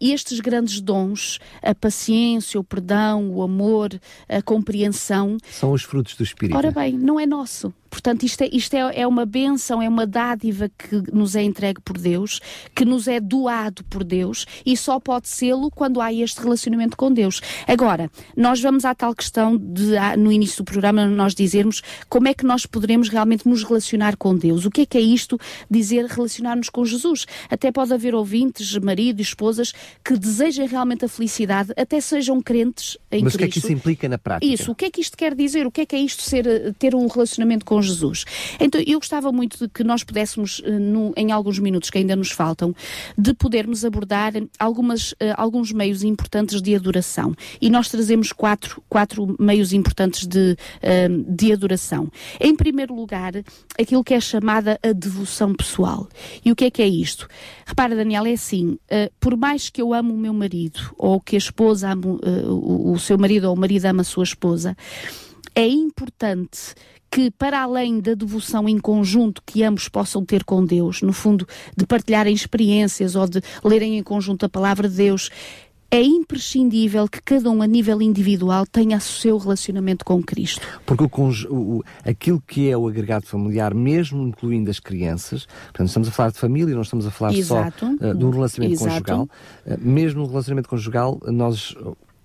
S3: estes grandes dons, a paciência, o perdão, o amor, a compreensão,
S2: São os frutos do Espírito.
S3: ora bem, não é nosso. Portanto, isto, é, isto é, é uma bênção, é uma dádiva que nos é entregue por Deus, que nos é doado por Deus e só pode sê-lo quando há este relacionamento com Deus. Agora, nós vamos à tal questão de, no início do programa, nós dizermos como é que nós poderemos realmente nos relacionar com Deus. O que é que é isto dizer relacionar-nos com Jesus? Até pode haver ouvintes, marido esposas que desejem realmente a felicidade, até sejam crentes em
S2: Mas o que é
S3: Cristo.
S2: que isso implica na prática?
S3: Isso, o que é que isto quer dizer? O que é que é isto ser, eh, ter um relacionamento com com Jesus. Então, eu gostava muito de que nós pudéssemos, uh, no, em alguns minutos que ainda nos faltam, de podermos abordar algumas, uh, alguns meios importantes de adoração. E nós trazemos quatro, quatro meios importantes de, de adoração. Em primeiro lugar, aquilo que é chamada a devoção pessoal. E o que é que é isto? Repara, Daniel, é assim, por mais que eu amo o meu marido, ou que a esposa ame o, o seu marido ou o marido ama a sua esposa, é importante que, para além da devoção em conjunto que ambos possam ter com Deus, no fundo, de partilharem experiências ou de lerem em conjunto a palavra de Deus, é imprescindível que cada um, a nível individual, tenha o seu relacionamento com Cristo.
S2: Porque o, o, aquilo que é o agregado familiar, mesmo incluindo as crianças, portanto, estamos a falar de família, não estamos a falar Exato. só uh, do relacionamento Exato. conjugal. Uh, mesmo no relacionamento conjugal, nós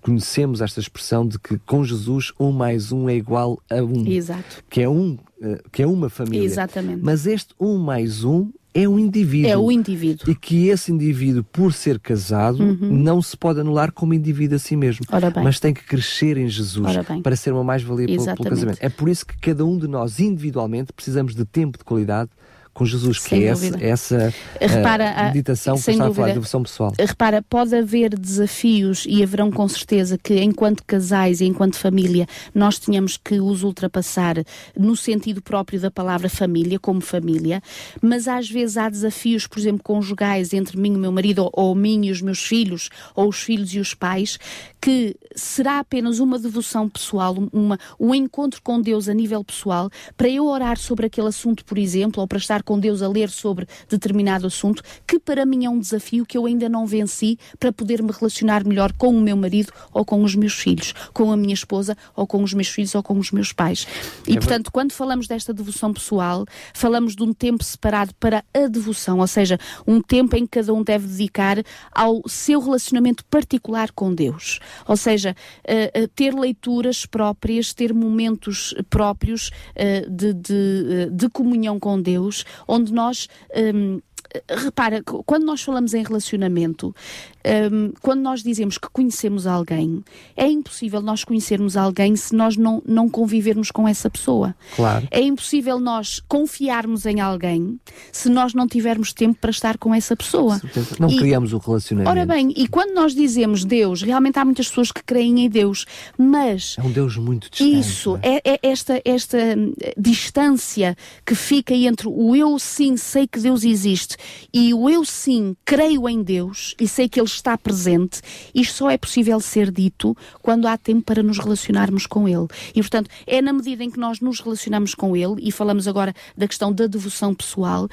S2: conhecemos esta expressão de que com Jesus um mais um é igual a um.
S3: Exato.
S2: Que é um, uh, que é uma família.
S3: Exatamente.
S2: Mas este um mais um é um indivíduo.
S3: É o indivíduo.
S2: E que esse indivíduo, por ser casado, uhum. não se pode anular como indivíduo a si mesmo. Mas tem que crescer em Jesus para ser uma mais-valia para o casamento. É por isso que cada um de nós, individualmente, precisamos de tempo de qualidade com Jesus, que sem é essa, essa Repara, meditação que está a falar, devoção pessoal.
S3: Repara, pode haver desafios e haverão com certeza que enquanto casais e enquanto família nós tenhamos que os ultrapassar no sentido próprio da palavra família, como família, mas às vezes há desafios, por exemplo, conjugais entre mim e o meu marido, ou, ou mim e os meus filhos, ou os filhos e os pais, que será apenas uma devoção pessoal, uma, um encontro com Deus a nível pessoal, para eu orar sobre aquele assunto, por exemplo, ou para estar com Deus a ler sobre determinado assunto, que para mim é um desafio que eu ainda não venci para poder me relacionar melhor com o meu marido ou com os meus filhos, com a minha esposa ou com os meus filhos ou com os meus pais. E, é portanto, quando falamos desta devoção pessoal, falamos de um tempo separado para a devoção, ou seja, um tempo em que cada um deve dedicar ao seu relacionamento particular com Deus. Ou seja, uh, uh, ter leituras próprias, ter momentos próprios uh, de, de, de, comunhão com Deus, onde nós. Um, repara, quando nós falamos em relacionamento, um, quando nós dizemos que conhecemos alguém, é impossível nós conhecermos alguém se nós não, não convivermos com essa pessoa.
S2: Claro.
S3: É impossível nós confiarmos em alguém se nós não tivermos tempo para estar com essa pessoa.
S2: Não e, criamos o relacionamento.
S3: Ora bem, e quando nós dizemos Deus, realmente há muitas pessoas que creem em Deus, mas.
S2: É um Deus muito distante.
S3: Isso, é? é, é esta, esta hum, distância que fica entre o eu sim sei que Deus existe e o eu sim creio em Deus e sei que Ele está presente, isto só é possível ser dito quando há tempo para nos relacionarmos com Ele. E, portanto, é na medida em que nós nos relacionamos com Ele, e falamos agora da questão da devoção pessoal,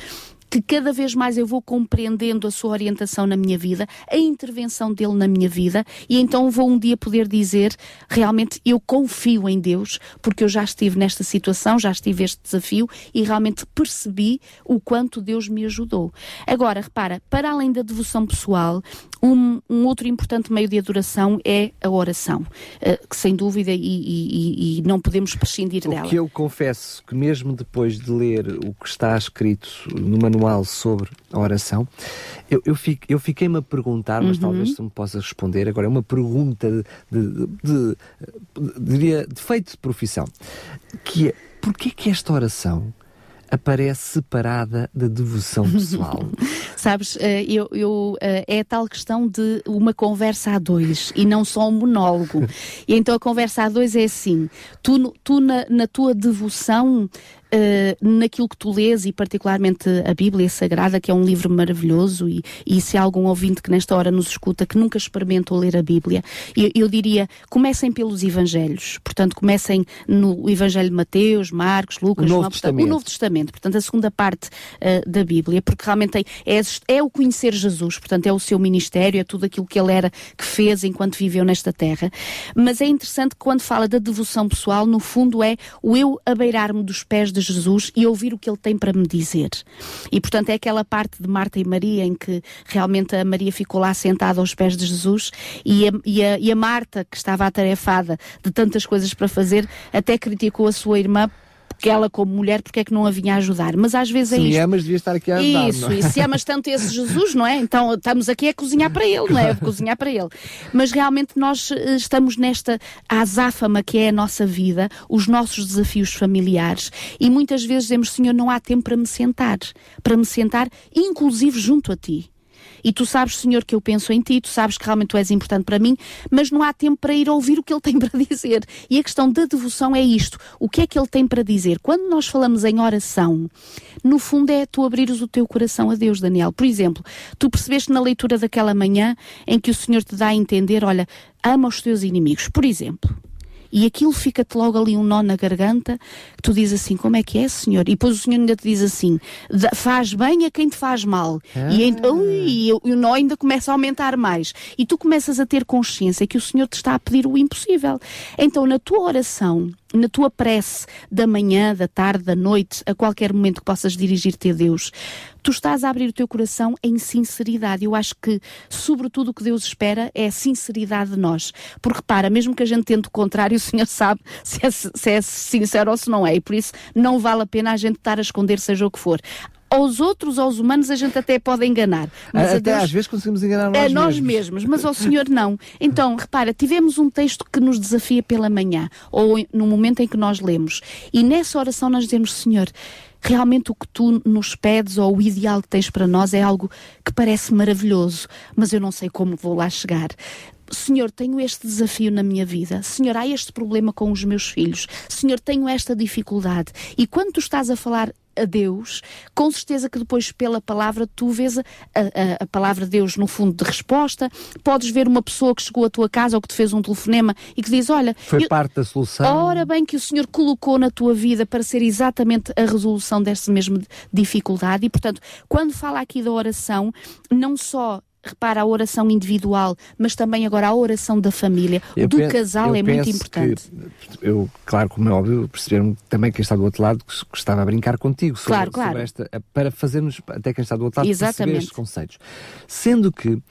S3: que cada vez mais eu vou compreendendo a sua orientação na minha vida, a intervenção dele na minha vida, e então vou um dia poder dizer realmente eu confio em Deus, porque eu já estive nesta situação, já estive este desafio e realmente percebi o quanto Deus me ajudou. Agora, repara, para além da devoção pessoal, um, um outro importante meio de adoração é a oração, uh, que sem dúvida e, e, e, não podemos prescindir
S2: o
S3: dela.
S2: O que eu confesso que mesmo depois de ler o que está escrito no manual manual sobre a oração, eu, eu, fico, eu fiquei-me a perguntar, mas uhum. talvez tu me possas responder agora, é uma pergunta de, de, de, de, diria, de feito de profissão, que é, porquê que esta oração aparece separada da devoção pessoal.
S3: Sabes, eh, eu, eu, eh, é a tal questão de uma conversa a dois e não só um monólogo. e então a conversa a dois é assim: tu, tu na, na tua devoção uh, naquilo que tu lês e particularmente a Bíblia Sagrada, que é um livro maravilhoso e, e se há algum ouvinte que nesta hora nos escuta que nunca experimentou ler a Bíblia, eu, eu diria, comecem pelos Evangelhos, portanto comecem no Evangelho de Mateus, Marcos, Lucas,
S2: o Novo,
S3: João,
S2: Testamento.
S3: o Novo Testamento, portanto a segunda parte uh, da Bíblia, porque realmente é, é, é o conhecer Jesus, portanto é o seu ministério, é tudo aquilo que ele era, que fez enquanto viveu nesta terra, mas é interessante que quando fala da devoção pessoal, no fundo é o eu abeirar-me dos pés de de Jesus e ouvir o que ele tem para me dizer. E portanto é aquela parte de Marta e Maria em que realmente a Maria ficou lá sentada aos pés de Jesus e a, e a, e a Marta, que estava atarefada de tantas coisas para fazer, até criticou a sua irmã que ela como mulher, porque é que não a vinha ajudar? Mas às vezes é
S2: se
S3: isto.
S2: Se amas, devia estar aqui a ajudar.
S3: Isso,
S2: é?
S3: e se amas tanto esse Jesus, não é? Então estamos aqui a cozinhar para ele, não é? A cozinhar para ele. Mas realmente nós eh, estamos nesta azáfama que é a nossa vida, os nossos desafios familiares, e muitas vezes dizemos, Senhor, não há tempo para me sentar, para me sentar, inclusive junto a ti. E tu sabes, Senhor, que eu penso em ti, tu sabes que realmente tu és importante para mim, mas não há tempo para ir ouvir o que ele tem para dizer. E a questão da devoção é isto: o que é que ele tem para dizer? Quando nós falamos em oração, no fundo é tu abrires o teu coração a Deus, Daniel. Por exemplo, tu percebeste na leitura daquela manhã em que o Senhor te dá a entender: olha, ama os teus inimigos. Por exemplo e aquilo fica-te logo ali um nó na garganta, que tu dizes assim, como é que é, Senhor? E depois o Senhor ainda te diz assim, faz bem a quem te faz mal. Ah. E, ui, e o nó ainda começa a aumentar mais. E tu começas a ter consciência que o Senhor te está a pedir o impossível. Então, na tua oração, na tua prece da manhã, da tarde, da noite, a qualquer momento que possas dirigir-te a Deus, tu estás a abrir o teu coração em sinceridade. Eu acho que, sobretudo, o que Deus espera é a sinceridade de nós. Porque, repara, mesmo que a gente tente o contrário, o Senhor sabe se é, se é sincero ou se não é. E por isso não vale a pena a gente estar a esconder, seja o que for aos outros, aos humanos, a gente até pode enganar.
S2: Mas até Deus, às vezes conseguimos enganar nós,
S3: a
S2: nós
S3: mesmos. mas ao Senhor não. Então, repara, tivemos um texto que nos desafia pela manhã, ou no momento em que nós lemos, e nessa oração nós dizemos, Senhor, realmente o que tu nos pedes ou o ideal que tens para nós é algo que parece maravilhoso, mas eu não sei como vou lá chegar. Senhor, tenho este desafio na minha vida. Senhor, há este problema com os meus filhos. Senhor, tenho esta dificuldade. E quando tu estás a falar a Deus, com certeza que depois pela palavra tu vês a, a, a, palavra de Deus no fundo de resposta, podes ver uma pessoa que chegou à tua casa ou que te fez um telefonema e que diz, olha...
S2: Foi eu, parte da solução.
S3: Ora bem que o Senhor colocou na tua vida para ser exatamente a resolução dessa mesma dificuldade e, portanto, quando fala aqui da oração, não só repara a oração individual, mas também agora a oração da família, eu do penso, casal é muito importante.
S2: Que, eu, claro, como é óbvio, perceberam também quem está do outro lado que, estava a brincar contigo sobre,
S3: claro, claro.
S2: sobre esta, para fazermos até quem está do outro lado Exatamente. perceber estes conceitos. Sendo que uh,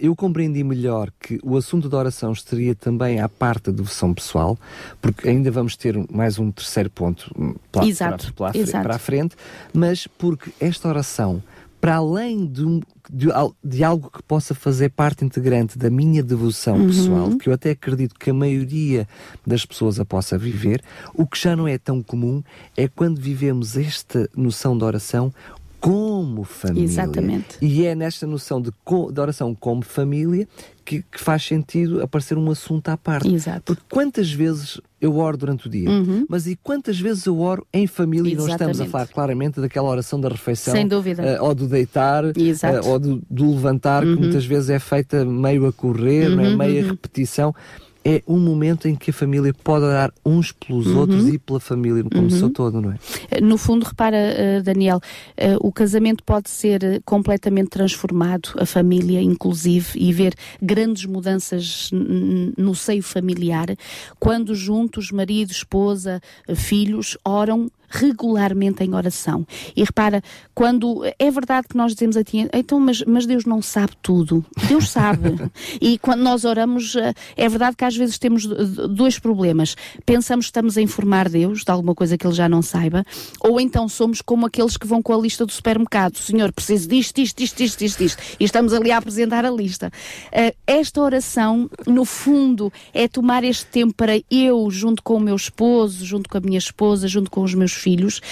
S2: eu compreendi melhor que o assunto da oração estaria também à parte da devoção pessoal, porque ainda vamos ter mais um terceiro ponto hum, para,
S3: Exato.
S2: Para, para, para a frente, mas porque esta oração para além de, de, de, algo que possa fazer parte integrante da minha devoção uhum. pessoal, que eu até acredito que a maioria das pessoas a possa viver, o que já não é tão comum é quando vivemos esta noção de oração como família.
S3: Exatamente.
S2: E é nesta noção de, de oração como família que, que, faz sentido aparecer um assunto à parte.
S3: Exato.
S2: Porque quantas vezes eu oro durante o dia, uhum. mas e quantas vezes eu oro em família Exatamente. e não estamos a falar claramente daquela oração da refeição,
S3: Sem dúvida.
S2: Uh, ou do deitar, uh, ou do, do levantar, uhum. que muitas vezes é feita meio a correr, uhum, é? meia uhum. repetição é um momento em que a família pode orar uns pelos uhum. outros e pela família como uhum. seu todo, não é?
S3: No fundo, repara, uh, Daniel, uh, o casamento pode ser eh, completamente transformado, a família inclusive, e ver grandes mudanças no seio familiar, quando juntos, marido, esposa, filhos, oram regularmente em oração. E repara, quando é verdade que nós dizemos a ti, então, mas, mas Deus não sabe tudo. Deus sabe. e quando nós oramos, eh, é verdade que às vezes temos dois problemas. Pensamos que estamos a informar Deus de alguma coisa que Ele já não saiba, ou então somos como aqueles que vão com a lista do supermercado. Senhor, preciso disto, isto, isto, isto, isto, isto. E estamos ali a apresentar a lista. Eh, esta oração, no fundo, é tomar este tempo para eu, junto com o meu esposo, junto com a minha esposa, junto com os meus filhos,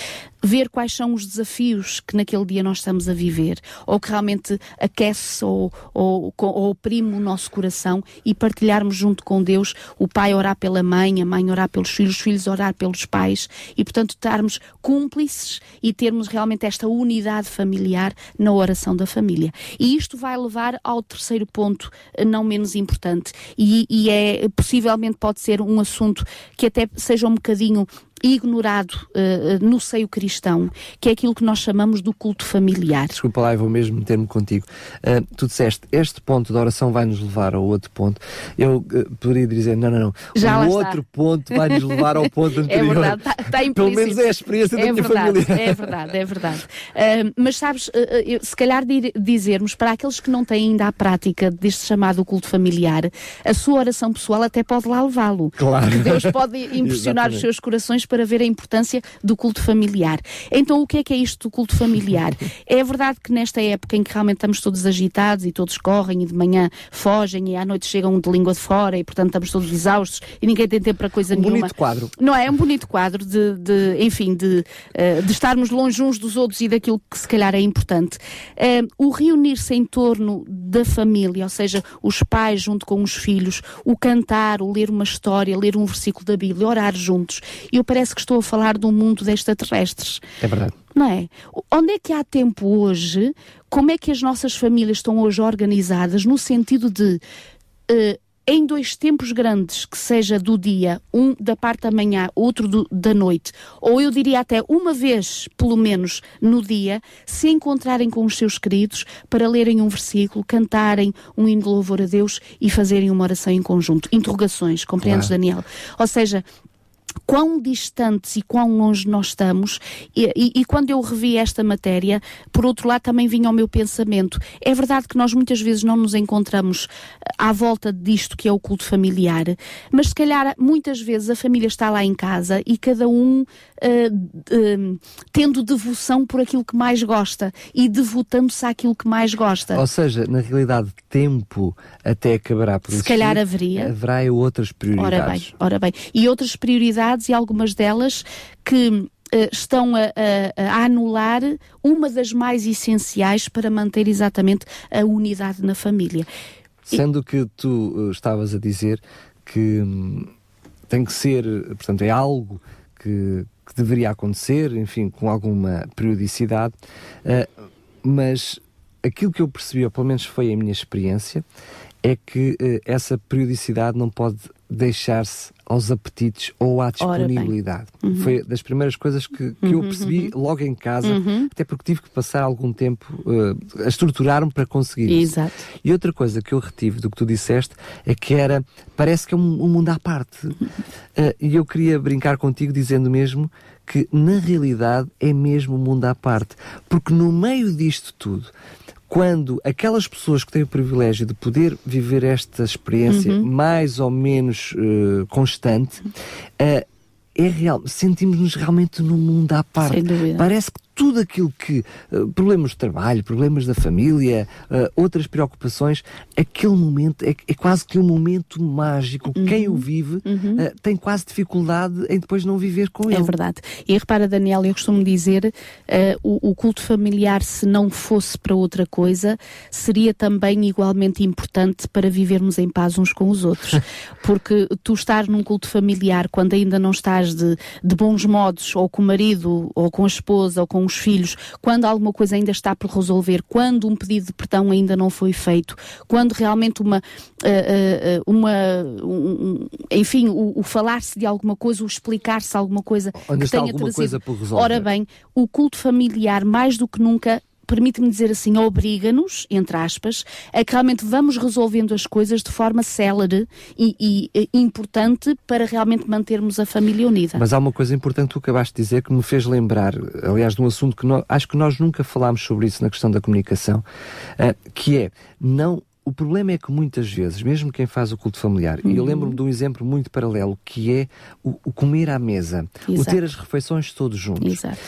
S3: ver quais são os desafios que naquele dia nós estamos a viver, ou que realmente aquece ou, ou, ou oprime o nosso coração e partilharmos junto com Deus, o pai orar pela mãe, a mãe orar pelos filhos, os filhos orar pelos pais e, portanto, estarmos cúmplices e termos realmente esta unidade familiar na oração da família. E isto vai levar ao terceiro ponto, não menos importante, e, e é possivelmente pode ser um assunto que até seja um bocadinho ignorado uh, no seio cristão cristão, que é aquilo que nós chamamos do culto familiar.
S2: Desculpa lá, eu vou mesmo meter-me contigo. Uh, tu disseste, este ponto da oração vai nos levar ao outro ponto. Eu uh, poderia dizer, não, não, não.
S3: Já
S2: o outro está. ponto vai nos levar ao ponto anterior.
S3: É verdade, está, está
S2: Pelo menos é a experiência
S3: é
S2: da minha
S3: verdade,
S2: família.
S3: É verdade, é verdade. Uh, mas sabes, eu, se calhar dizermos para aqueles que não têm ainda a prática deste chamado culto familiar, a sua oração pessoal até pode lá levá-lo.
S2: Claro.
S3: Deus pode impressionar os seus corações para ver a importância do culto familiar. Então, o que é que é isto do culto familiar? é verdade que nesta época em que realmente estamos todos agitados e todos correm e de manhã fogem e à noite chegam de língua de fora e, portanto, estamos todos exaustos e ninguém tem tempo para coisa
S2: um
S3: nenhuma.
S2: bonito quadro.
S3: Não é? É um bonito quadro de, de enfim, de, uh, de estarmos longe uns dos outros e daquilo que se calhar é importante. Uh, o reunir-se em torno da família, ou seja, os pais junto com os filhos, o cantar, o ler uma história, ler um versículo da Bíblia, orar juntos. Eu parece que estou a falar de um mundo de
S2: É verdade.
S3: Não é? Onde é que há tempo hoje? Como é que as nossas famílias estão hoje organizadas no sentido de uh, em dois tempos grandes, que seja do dia, um da parte da manhã, outro do, da noite, ou eu diria até uma vez, pelo menos, no dia, se encontrarem com os seus queridos para lerem um versículo, cantarem um hino de louvor a Deus e fazerem uma oração em conjunto. Interrogações, compreendes, claro. Daniel? Ou seja, quão distantes e quão longe nós estamos. E, e, e, quando eu revi esta matéria, por outro lado, também vinha ao meu pensamento. É verdade que nós muitas vezes não nos encontramos eh, à volta disto que é o culto familiar, mas se calhar muitas vezes a família está lá em casa e cada um uh, uh, tendo devoção por aquilo que mais gosta e devotando-se àquilo que mais gosta.
S2: Ou seja, na realidade, tempo até acabará por
S3: Se calhar haveria.
S2: Haverá outras prioridades.
S3: Ora bem, ora bem. E outras prioridades e algumas delas que uh, estão a, a, a, anular uma das mais essenciais para manter exatamente a unidade na família.
S2: Sendo que tu uh, estavas a dizer que hum, tem que ser, portanto, é algo que, que, deveria acontecer, enfim, com alguma periodicidade, uh, mas aquilo que eu percebi, ou pelo menos foi a minha experiência, é que essa periodicidade não pode deixar-se aos apetites ou à disponibilidade. Uhum. Foi das primeiras coisas que, que uhum, eu percebi uhum. logo em casa, uhum. até porque tive que passar algum tempo uh, a estruturar-me para conseguir
S3: Exato.
S2: isso. E outra coisa que eu retive do que tu disseste é que era, parece que é um, um mundo à parte. Uh, e eu queria brincar contigo dizendo mesmo que na realidade é mesmo um mundo à parte. Porque no meio disto tudo, quando aquelas pessoas que têm o privilégio de poder viver esta experiência uhum. mais ou menos uh, constante, uh, é real, sentimos-nos realmente num mundo à parte. Parece que tudo aquilo que. Uh, problemas de trabalho, problemas da família, uh, outras preocupações, aquele momento é, é, quase que um momento mágico. Uhum. Quem o vive uhum. uh, tem quase dificuldade em depois não viver com
S3: é
S2: ele.
S3: É verdade. E repara, Daniel, eu costumo dizer o, o culto familiar, se não fosse para outra coisa, seria também igualmente importante para vivermos em paz uns com os outros. Porque tu estar num culto familiar quando ainda não estás de, de bons modos, ou com o marido, ou com a esposa, ou com os filhos, quando alguma coisa ainda está por resolver, quando um pedido de perdão ainda não foi feito, quando realmente uma, uh, uh, uma um, enfim, o, o falar-se de alguma coisa, o explicar-se alguma coisa que tenha
S2: alguma
S3: trazido.
S2: Coisa por resolver.
S3: Ora bem, o culto familiar, mais do que nunca, permite-me dizer assim, obriga-nos, entre aspas, a que realmente vamos resolvendo as coisas de forma célere e, e, e, importante para realmente mantermos a família unida.
S2: Mas há uma coisa importante que tu acabaste de dizer que me fez lembrar, aliás, de um assunto que nós, acho que nós nunca falámos sobre isso na questão da comunicação, uh, que é não o problema é que muitas vezes, mesmo quem faz o culto familiar, uhum. e eu uhum. lembro-me de um exemplo muito paralelo, que é o, o comer à mesa, Exato. o ter as refeições todos juntos.
S3: Exato.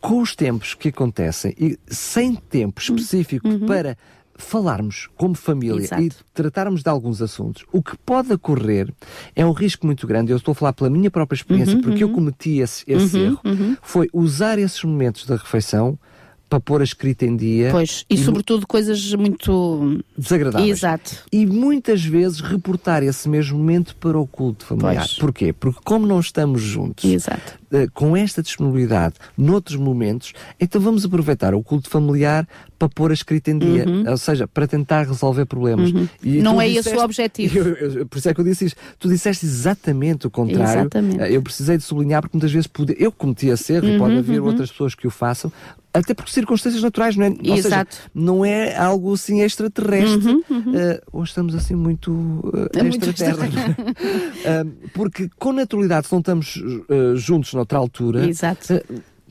S2: Com os tempos que acontecem, e sem tempo específico uhum. para falarmos como família Exato. e tratarmos de alguns assuntos, o que pode ocorrer é um risco muito grande. Eu estou a falar pela minha própria experiência, uhum, porque eu uhum. cometi esse, esse uhum, erro, foi usar esses momentos da refeição para pôr a escrita em dia.
S3: Pois, e, e sobretudo coisas muito
S2: desagradáveis.
S3: Exato.
S2: E muitas vezes reportar esse mesmo momento para o culto familiar. Pois. Porquê? Porque como não estamos juntos,
S3: Exato.
S2: Uh, com esta disponibilidade noutros momentos, então vamos aproveitar o culto familiar para pôr a escrita em dia, uhum. ou seja, para tentar resolver problemas.
S3: Uhum. não é disseste, esse o objetivo.
S2: Eu, eu, por isso é que eu disse isto. Tu disseste exatamente o contrário. Exatamente. Eu precisei de sublinhar porque muitas vezes pude, eu cometi esse erro, uhum, e pode haver uhum. outras pessoas que o façam, até por circunstâncias naturais, não é? Ou Exato. Seja, não é algo assim extraterrestre. Uhum, uhum. Uh, ou estamos assim muito uh, é uh, porque com naturalidade, se não estamos uh, juntos noutra altura,
S3: Exato.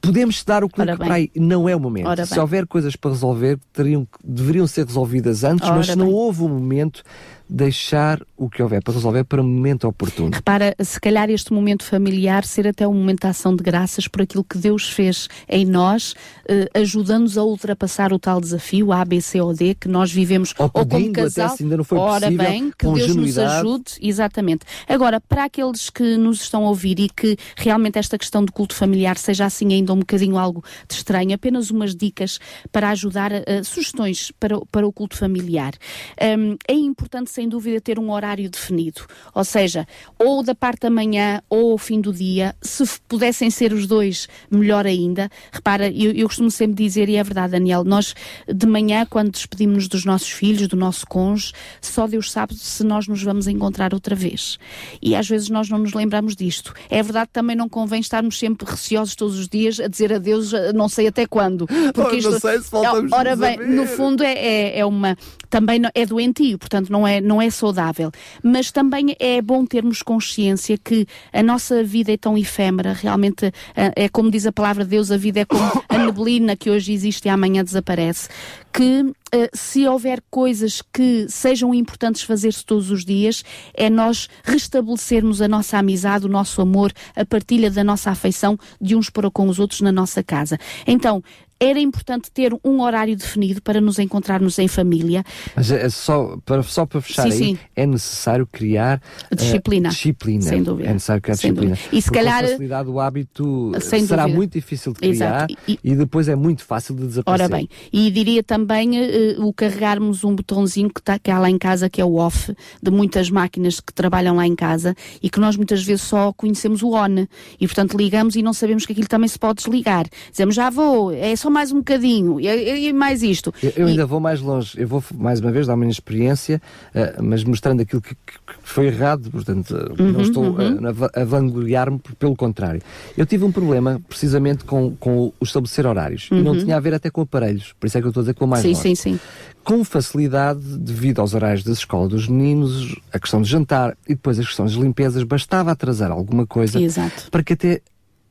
S2: podemos dar o clique para aí. Não é o momento. Ora se bem. houver coisas para resolver, teriam, deveriam ser resolvidas antes, Ora mas se não houve o um momento, deixar o que houver para resolver para o momento oportuno.
S3: Repara, se calhar este momento familiar ser até um momento de ação de graças por aquilo que Deus fez em nós, eh, ajudando-nos a ultrapassar o tal desafio, A, B, C ou D, que nós vivemos
S2: ou,
S3: ou como casal.
S2: Até se ainda não foi
S3: Ora
S2: possível,
S3: bem, que Deus nos ajude, exatamente. Agora, para aqueles que nos estão a ouvir e que realmente esta questão do culto familiar seja assim ainda um bocadinho algo de estranho, apenas umas dicas para ajudar, uh, sugestões para, para o culto familiar. Um, é importante sem dúvida, ter um horário definido. Ou seja, ou da parte da manhã ou ao fim do dia. Se pudessem ser os dois, melhor ainda. Repara, eu, eu costumo sempre dizer, e é verdade, Daniel, nós de manhã, quando despedimos-nos dos nossos filhos, do nosso cônjuge, só Deus sabe se nós nos vamos encontrar outra vez. E às vezes nós não nos lembramos disto. É verdade, também não convém estarmos sempre receosos todos os dias a dizer adeus, não sei até quando.
S2: Porque isto, não sei se voltamos
S3: Ora bem, no fundo é, é, é uma. Também é doentio, portanto não é, não é saudável. Mas também é bom termos consciência que a nossa vida é tão efêmera, realmente eh, é como diz a palavra de Deus, a vida é como a neblina que hoje existe e amanhã desaparece. Que uh, se houver coisas que sejam importantes fazer-se todos os dias, é nós restabelecermos a nossa amizade, o nosso amor, a partilha da nossa afeição de uns para com os outros na nossa casa. Então, era importante ter um horário definido para nos encontrarmos em família.
S2: Mas é só para, só para fechar sim, aí, sim. é necessário criar
S3: disciplina.
S2: Uh, disciplina.
S3: Sem dúvida.
S2: É necessário criar sem disciplina.
S3: Dúvida. E se calhar.
S2: a facilidade do hábito sem será dúvida. muito difícil de criar e, e, depois é muito fácil de desaparecer.
S3: Ora bem, e diria também uh, o carregarmos um botãozinho que, está cá lá em casa, que é o off, de muitas máquinas que trabalham lá em casa e que nós muitas vezes só conhecemos o on. E portanto ligamos e não sabemos que aquilo também se pode desligar. Dizemos já vou, é só mais um bocadinho, e, e mais isto.
S2: Eu, eu
S3: e...
S2: ainda vou mais longe, eu vou mais uma vez dar a minha experiência, uh, mas mostrando aquilo que, que, foi errado, portanto, uhum, não estou uhum. a, a vangloriar-me, pelo contrário. Eu tive um problema precisamente com, com o estabelecer horários, uhum. e não uhum. tinha a ver até com aparelhos, por isso é que eu estou a dizer com mais
S3: sim,
S2: longe.
S3: Sim, sim,
S2: Com facilidade, devido aos horários da escola dos meninos, a questão de jantar e depois as questões de limpezas, bastava atrasar alguma coisa
S3: Exato.
S2: para que até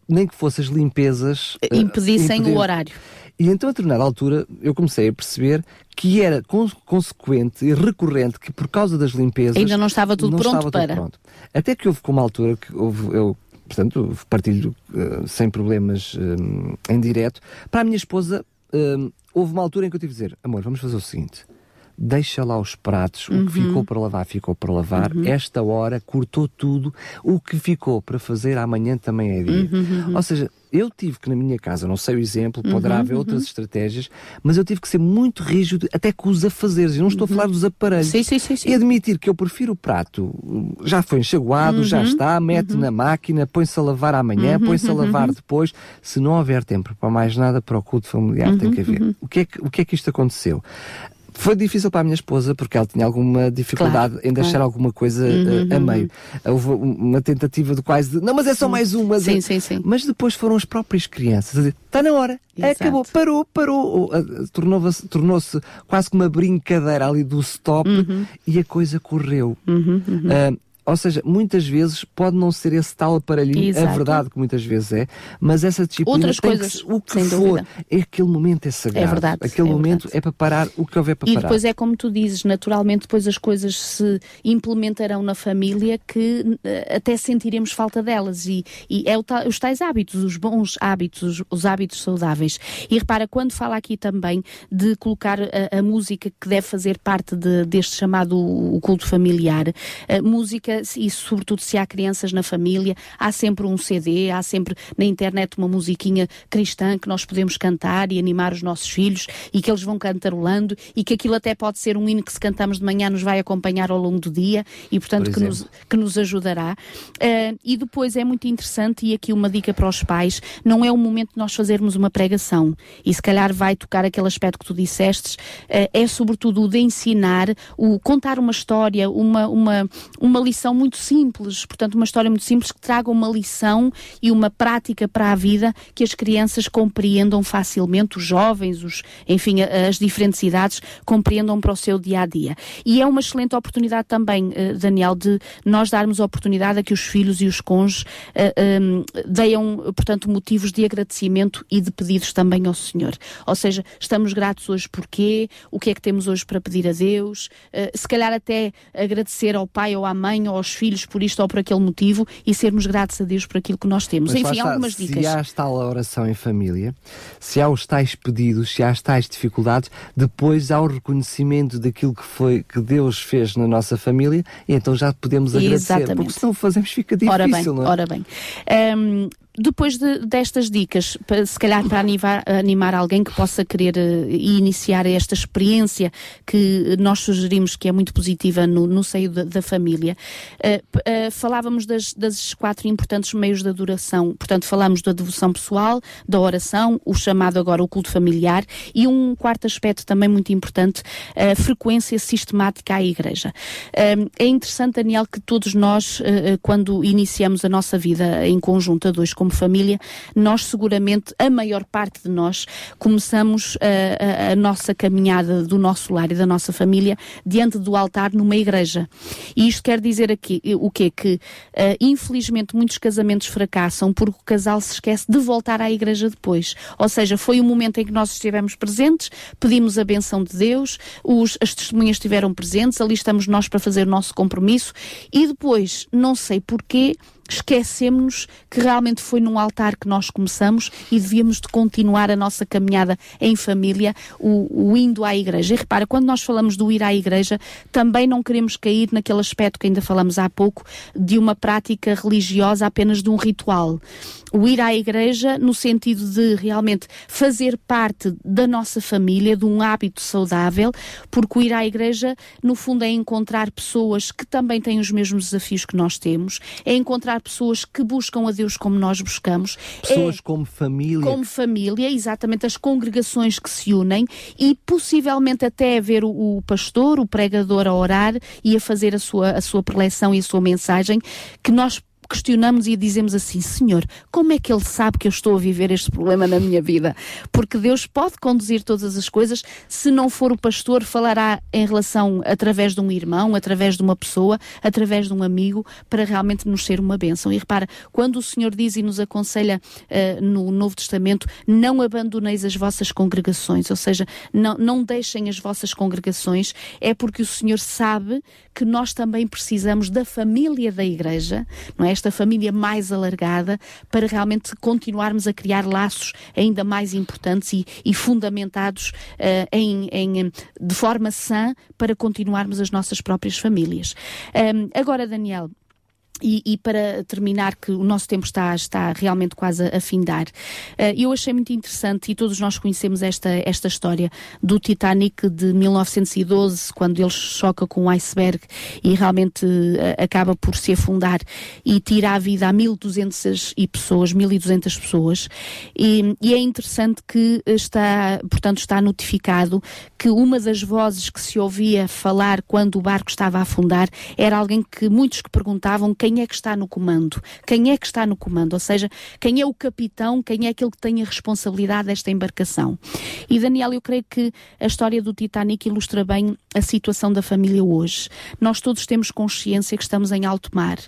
S2: nem que fossem as limpezas
S3: uh, impedissem o horário.
S2: E então, a determinada altura, eu comecei a perceber que era consequente e recorrente que, por causa das limpezas.
S3: Ainda não estava tudo
S2: não
S3: pronto
S2: estava
S3: para.
S2: Tudo pronto. Até que houve como altura que houve, eu, portanto, partilho uh, sem problemas uh, em direto. Para a minha esposa, houve uma altura em que eu tive de dizer: amor, vamos fazer o seguinte deixa lá os pratos, uhum. o que uhum. ficou para lavar, ficou para lavar. Uhum. Esta hora cortou tudo, o que ficou para fazer amanhã também é dia. Uhum. uhum. Ou seja, eu tive que na minha casa, não sei o exemplo, poderá uhum, haver outras estratégias, mas eu tive que ser muito rígido até com os afazeres. Eu não estou a falar dos aparelhos.
S3: Sim, sim, sim, sim.
S2: E admitir que eu prefiro o prato, já foi enxaguado, já está, mete na máquina, põe-se a lavar amanhã, põe-se a lavar depois. Se não houver tempo para mais nada, para o culto familiar tem que haver. O, que é que, o que é que isto aconteceu? Foi difícil para a minha esposa porque ela tinha alguma dificuldade claro, em deixar claro. alguma coisa uhum, uh, a meio. Houve uma tentativa de quase de, não, mas é só mais uma.
S3: Sim, sim, sim.
S2: Mas depois foram as próprias crianças a dizer, está na hora, Exato. acabou, parou, parou. Tornou-se tornou quase que uma brincadeira ali do stop uhum. e a coisa correu.
S3: Uhum, uh,
S2: ou seja, muitas vezes pode não ser esse tal aparelhinho, é Exato. a verdade que muitas vezes é, mas essa disciplina
S3: Outras
S2: tem
S3: coisas,
S2: que, o que for, é aquele momento é sagrado.
S3: É verdade.
S2: Aquele
S3: é
S2: momento
S3: verdade.
S2: é para parar o que houver para
S3: e
S2: parar.
S3: E depois é como tu dizes, naturalmente depois as coisas se implementarão na família que eh, até sentiremos falta delas e, e é o, os tais hábitos, os bons hábitos, os, os, hábitos saudáveis. E repara, quando fala aqui também de colocar a, a música que deve fazer parte de, deste chamado o culto familiar, a música e sobretudo se há crianças na família, há sempre um CD, há sempre na internet uma musiquinha cristã que nós podemos cantar e animar os nossos filhos e que eles vão cantarolando e que aquilo até pode ser um hino que se cantamos de manhã nos vai acompanhar ao longo do dia e portanto que nos, que nos ajudará. Uh, e depois é muito interessante e aqui uma dica para os pais, não é o momento de nós fazermos uma pregação e se calhar vai tocar aquele aspecto que tu disseste, uh, é sobretudo o de ensinar, o contar uma história, uma, uma, uma lição muito simples, portanto uma história muito simples que traga uma lição e uma prática para a vida que as crianças compreendam facilmente, os jovens, os, enfim, as diferentes idades compreendam para o seu dia a dia. E é uma excelente oportunidade também, eh, Daniel, de nós darmos a oportunidade a que os filhos e os cônjuges uh, um, deem, portanto, motivos de agradecimento e de pedidos também ao Senhor. Ou seja, estamos gratos hoje porquê, o que é que temos hoje para pedir a Deus, uh, se calhar até agradecer ao pai ou à mãe ou aos filhos por isto ou por aquele motivo e sermos gratos a Deus por aquilo que nós temos.
S2: Mas
S3: Enfim,
S2: está,
S3: algumas dicas.
S2: Se há tal oração em família, se há os tais pedidos, se há as tais dificuldades, depois há o reconhecimento daquilo que foi que Deus fez na nossa família e então já podemos agradecer. Exatamente. Porque se não fazemos fica difícil,
S3: ora bem,
S2: não
S3: é? Ora bem. Um, depois de, destas dicas, se calhar para animar, animar alguém que possa querer uh, iniciar esta experiência que nós sugerimos que é muito positiva no, no seio da, da família, uh, uh, falávamos das, das, quatro importantes meios de adoração. Portanto, falamos da devoção pessoal, da oração, o chamado agora o culto familiar e um quarto aspecto também muito importante, a frequência sistemática à igreja. é interessante, Daniel, que todos nós, quando iniciamos a nossa vida em conjunto, a dois, como como família, nós seguramente, a maior parte de nós, começamos a, a, a nossa caminhada do nosso lar e da nossa família diante do altar numa igreja. E isto quer dizer aqui o quê? Que uh, infelizmente muitos casamentos fracassam porque o casal se esquece de voltar à igreja depois. Ou seja, foi o momento em que nós estivemos presentes, pedimos a benção de Deus, os, as testemunhas estiveram presentes, ali estamos nós para fazer o nosso compromisso e depois, não sei porquê, esquecemos que realmente foi num altar que nós começamos e devíamos de continuar a nossa caminhada em família, o, o, indo à igreja. E repara, quando nós falamos do ir à igreja, também não queremos cair naquele aspecto que ainda falamos há pouco, de uma prática religiosa apenas de um ritual o ir à igreja no sentido de realmente fazer parte da nossa família, de um hábito saudável, porque o ir à igreja, no fundo, é encontrar pessoas que também têm os mesmos desafios que nós temos, é encontrar pessoas que buscam a Deus como nós buscamos.
S2: Pessoas
S3: é,
S2: como família.
S3: Como família, exatamente, as congregações que se unem e possivelmente até ver o, o pastor, o pregador a orar e a fazer a sua, a sua preleção e a sua mensagem, que nós questionamos e dizemos assim: Senhor, como é que Ele sabe que eu estou a viver este problema na minha vida? Porque Deus pode conduzir todas as coisas, se não for o pastor, falará em relação através de um irmão, através de uma pessoa, através de um amigo, para realmente nos ser uma bênção. E repara, quando o Senhor diz e nos aconselha uh, no Novo Testamento, não abandoneis as vossas congregações, ou seja, não, não deixem as vossas congregações, é porque o Senhor sabe que nós também precisamos da família da igreja, não é? Esta família mais alargada, para realmente continuarmos a criar laços ainda mais importantes e, e fundamentados uh, em, em, de forma sã para continuarmos as nossas próprias famílias. Um, agora, Daniel, e, e, para terminar, que o nosso tempo está, está realmente quase a findar, uh, eu achei muito interessante, e todos nós conhecemos esta, esta história do Titanic de 1912, quando ele choca com um iceberg e realmente uh, acaba por se afundar e tira a vida a 1.200 e pessoas, 1.200 pessoas. E, e, é interessante que está, portanto, está notificado que uma das vozes que se ouvia falar quando o barco estava a afundar era alguém que muitos que perguntavam quem quem é que está no comando? Quem é que está no comando? Ou seja, quem é o capitão, quem é aquele que tem a responsabilidade desta embarcação? E Daniel, eu creio que a história do Titanic ilustra bem a situação da família hoje. Nós todos temos consciência que estamos em alto mar,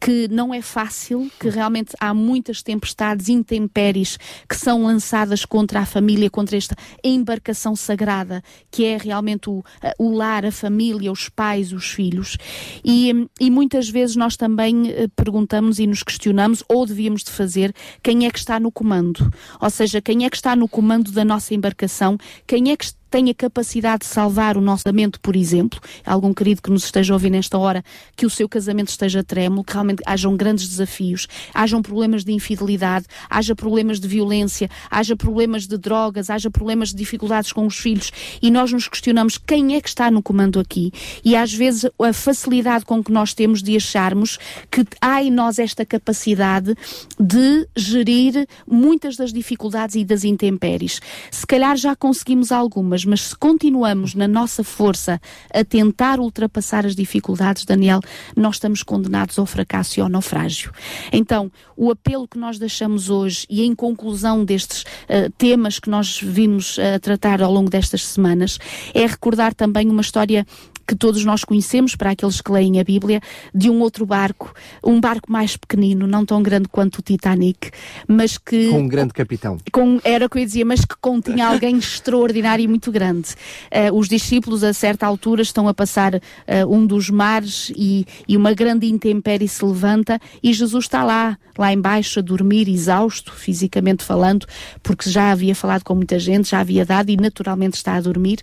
S3: que não é fácil, que realmente há muitas tempestades, intempéries que são lançadas contra a família, contra esta embarcação sagrada, que é realmente o, o lar, a família, os pais, os filhos. E, e muitas vezes nós também também eh, perguntamos e nos questionamos, ou devíamos de fazer, quem é que está no comando. Ou seja, quem é que está no comando da nossa embarcação, quem é que tem a capacidade de salvar o nosso casamento, por exemplo. Algum querido que nos esteja ouvir nesta hora, que o seu casamento esteja trêmulo, que realmente hajam grandes desafios, hajam problemas de infidelidade, haja problemas de violência, haja problemas de drogas, haja problemas de dificuldades com os filhos e nós nos questionamos quem é que está no comando aqui e às vezes a facilidade com que nós temos de acharmos que há em nós esta capacidade de gerir muitas das dificuldades e das intempéries. Se calhar já conseguimos algumas, mas se continuamos na nossa força a tentar ultrapassar as dificuldades, Daniel, nós estamos condenados ao fracasso e ao naufrágio. Então, o apelo que nós deixamos hoje e em conclusão destes uh, temas que nós vimos a uh, tratar ao longo destas semanas é recordar também uma história que todos nós conhecemos, para aqueles que leem a Bíblia, de um outro barco, um barco mais pequenino, não tão grande quanto o Titanic, mas que.
S2: Com um grande capitão.
S3: Com, era o que eu ia dizer, mas que continha alguém extraordinário e muito grande. Uh, os discípulos, a certa altura, estão a passar uh, um dos mares e, e uma grande intempérie se levanta e Jesus está lá, lá embaixo, a dormir, exausto, fisicamente falando, porque já havia falado com muita gente, já havia dado e naturalmente está a dormir.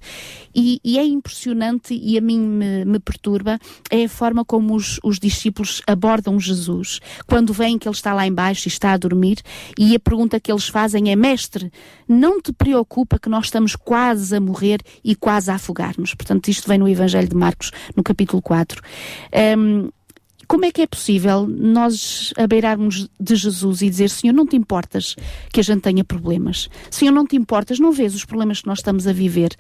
S3: E, e é impressionante e a mim me, me perturba é a forma como os, os, discípulos abordam Jesus. Quando veem que ele está lá embaixo e está a dormir, e a pergunta que eles fazem é: Mestre, não te preocupa que nós estamos quase a morrer e quase a afogar-nos? Portanto, isto vem no Evangelho de Marcos, no capítulo 4. Um, como é que é possível nós abeirarmos de Jesus e dizer, Senhor, não te importas que a gente tenha problemas? Senhor, não te importas, não vês os problemas que nós estamos a viver?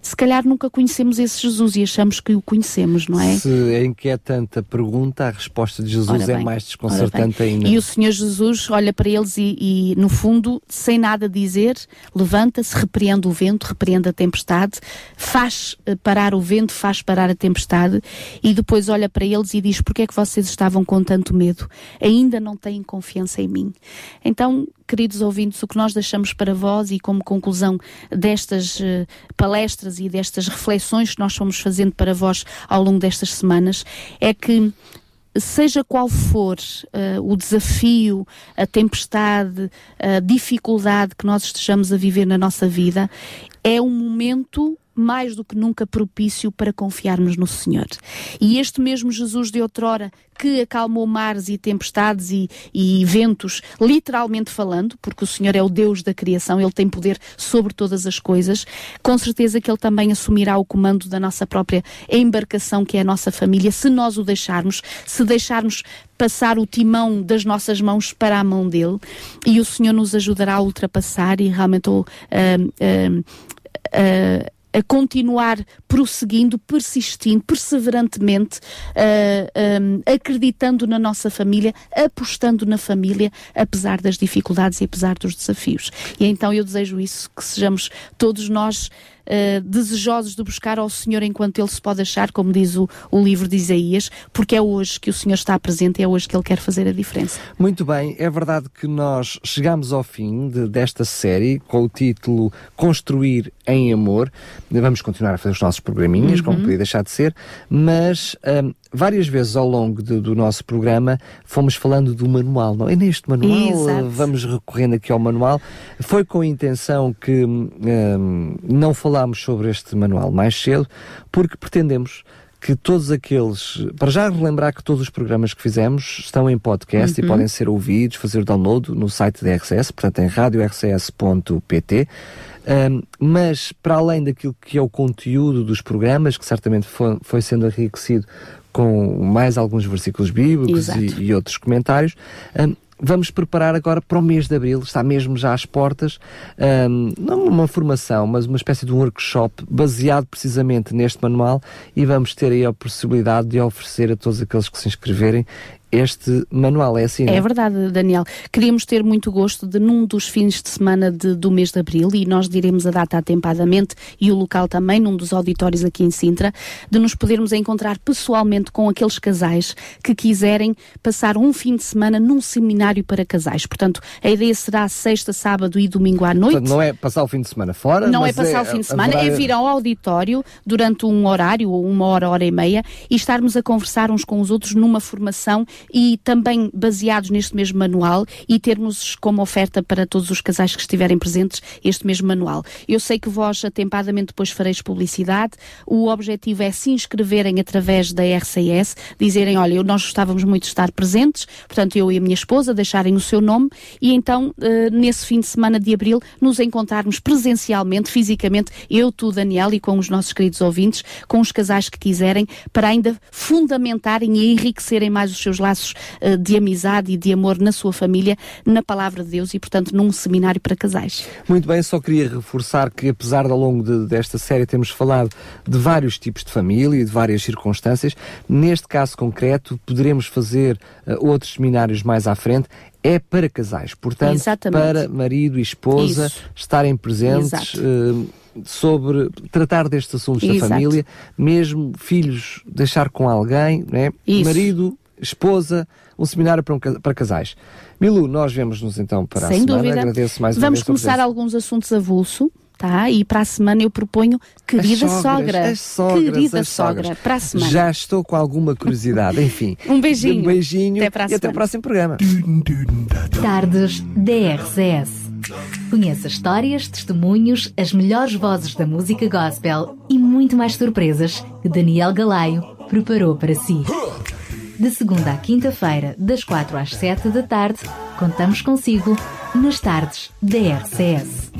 S3: Se calhar nunca conhecemos esse Jesus e achamos que o conhecemos, não é?
S2: Se é inquietante a pergunta, a resposta de Jesus é mais desconcertante ainda.
S3: E o Senhor Jesus olha para eles e, e, no fundo, sem nada dizer, levanta-se, repreende o vento, repreende a tempestade, faz eh, parar o vento, faz parar a tempestade e depois olha para eles e diz, porquê é que vocês vocês estavam com tanto medo, ainda não têm confiança em mim. Então, queridos ouvintes, o que nós deixamos para vós e como conclusão destas uh, palestras e destas reflexões que nós fomos fazendo para vós ao longo destas semanas é que seja qual for uh, o desafio, a tempestade, a dificuldade que nós estejamos a viver na nossa vida, é um momento mais do que nunca propício para confiarmos no Senhor. E este mesmo Jesus de outrora, que acalmou mares e tempestades e, e ventos, literalmente falando, porque o Senhor é o Deus da criação, Ele tem poder sobre todas as coisas, com certeza que Ele também assumirá o comando da nossa própria embarcação, que é a nossa família, se nós o deixarmos, se deixarmos passar o timão das nossas mãos para a mão dele e o Senhor nos ajudará a ultrapassar e realmente uh, uh, uh, a continuar prosseguindo, persistindo, perseverantemente, uh, um, acreditando na nossa família, apostando na família, apesar das dificuldades e apesar dos desafios. E então eu desejo isso, que sejamos todos nós uh, desejosos de buscar ao Senhor enquanto Ele se pode achar, como diz o, o livro de Isaías, porque é hoje que o Senhor está presente, é hoje que Ele quer fazer a diferença.
S2: Muito bem, é verdade que nós chegamos ao fim de, desta série com o título Construir em Amor. Vamos continuar a fazer os nossos programinhas, uhum. como podia deixar de ser, mas um, várias vezes ao longo de, do nosso programa fomos falando do manual, não é neste manual,
S3: Exato.
S2: vamos recorrendo aqui ao manual. Foi com a intenção que um, não falámos sobre este manual mais cedo, porque pretendemos que todos aqueles, para já relembrar que todos os programas que fizemos estão em podcast uhum. e podem ser ouvidos, fazer download no site da RCS, portanto em radiorcs.pt. Um, mas para além daquilo que é o conteúdo dos programas, que certamente foi, foi sendo enriquecido com mais alguns versículos bíblicos e, e, outros comentários. Um, vamos preparar agora para o mês de Abril, está mesmo já às portas, um, não uma formação, mas uma espécie de um workshop baseado precisamente neste manual e vamos ter aí a possibilidade de oferecer a todos aqueles que se inscreverem este manual, é assim? Não?
S3: É verdade, Daniel. Queríamos ter muito gosto de, num dos fins de semana de, do mês de abril, e nós diremos a data atempadamente e o local também, num dos auditórios aqui em Sintra, de nos podermos encontrar pessoalmente com aqueles casais que quiserem passar um fim de semana num seminário para casais. Portanto, a ideia será sexta, sábado e domingo à noite.
S2: Portanto, não é passar o fim de semana fora?
S3: Não é passar é, o fim de semana, é vir ao auditório durante um horário, ou uma hora, hora e meia, e estarmos a conversar uns com os outros numa formação e também baseados neste mesmo manual e termos como oferta para todos os casais que estiverem presentes este mesmo manual. Eu sei que vós atempadamente depois fareis publicidade. O objetivo é se inscreverem através da RCS, dizerem, olha, nós gostávamos muito de estar presentes, portanto eu e a minha esposa deixarem o seu nome e então uh, nesse fim de semana de abril nos encontrarmos presencialmente, fisicamente, eu, tu, Daniel e com os nossos queridos ouvintes, com os casais que quiserem, para ainda fundamentarem e enriquecerem mais os seus laços uh, de amizade e de amor na sua família, na palavra de Deus e, portanto, num seminário para casais.
S2: Muito bem, só queria reforçar que, apesar de ao longo de, desta série termos falado de vários tipos de família e de várias circunstâncias, neste caso concreto poderemos fazer uh, outros seminários mais à frente é para casais, portanto, Exatamente. para marido e esposa Isso. estarem presentes uh, sobre tratar destes assuntos Exato. da família, mesmo filhos deixar com alguém, né? marido, esposa, um seminário para, um, para casais. Milu, nós vemos-nos então para Sem a semana. Dúvida. Agradeço mais
S3: Vamos começar alguns assuntos avulso. Tá? E para a semana eu proponho querida
S2: as sogras,
S3: sogra.
S2: As sogras,
S3: querida
S2: as
S3: sogra,
S2: sogras.
S3: para a semana.
S2: Já estou com alguma curiosidade. Enfim.
S3: um beijinho.
S2: Um beijinho
S3: até para a
S2: e até o próximo programa.
S1: Tardes DRCS. Conheça histórias, testemunhos, as melhores vozes da música gospel e muito mais surpresas que Daniel Galaio preparou para si. De segunda à quinta-feira, das quatro às sete da tarde, contamos consigo nas tardes da RCS.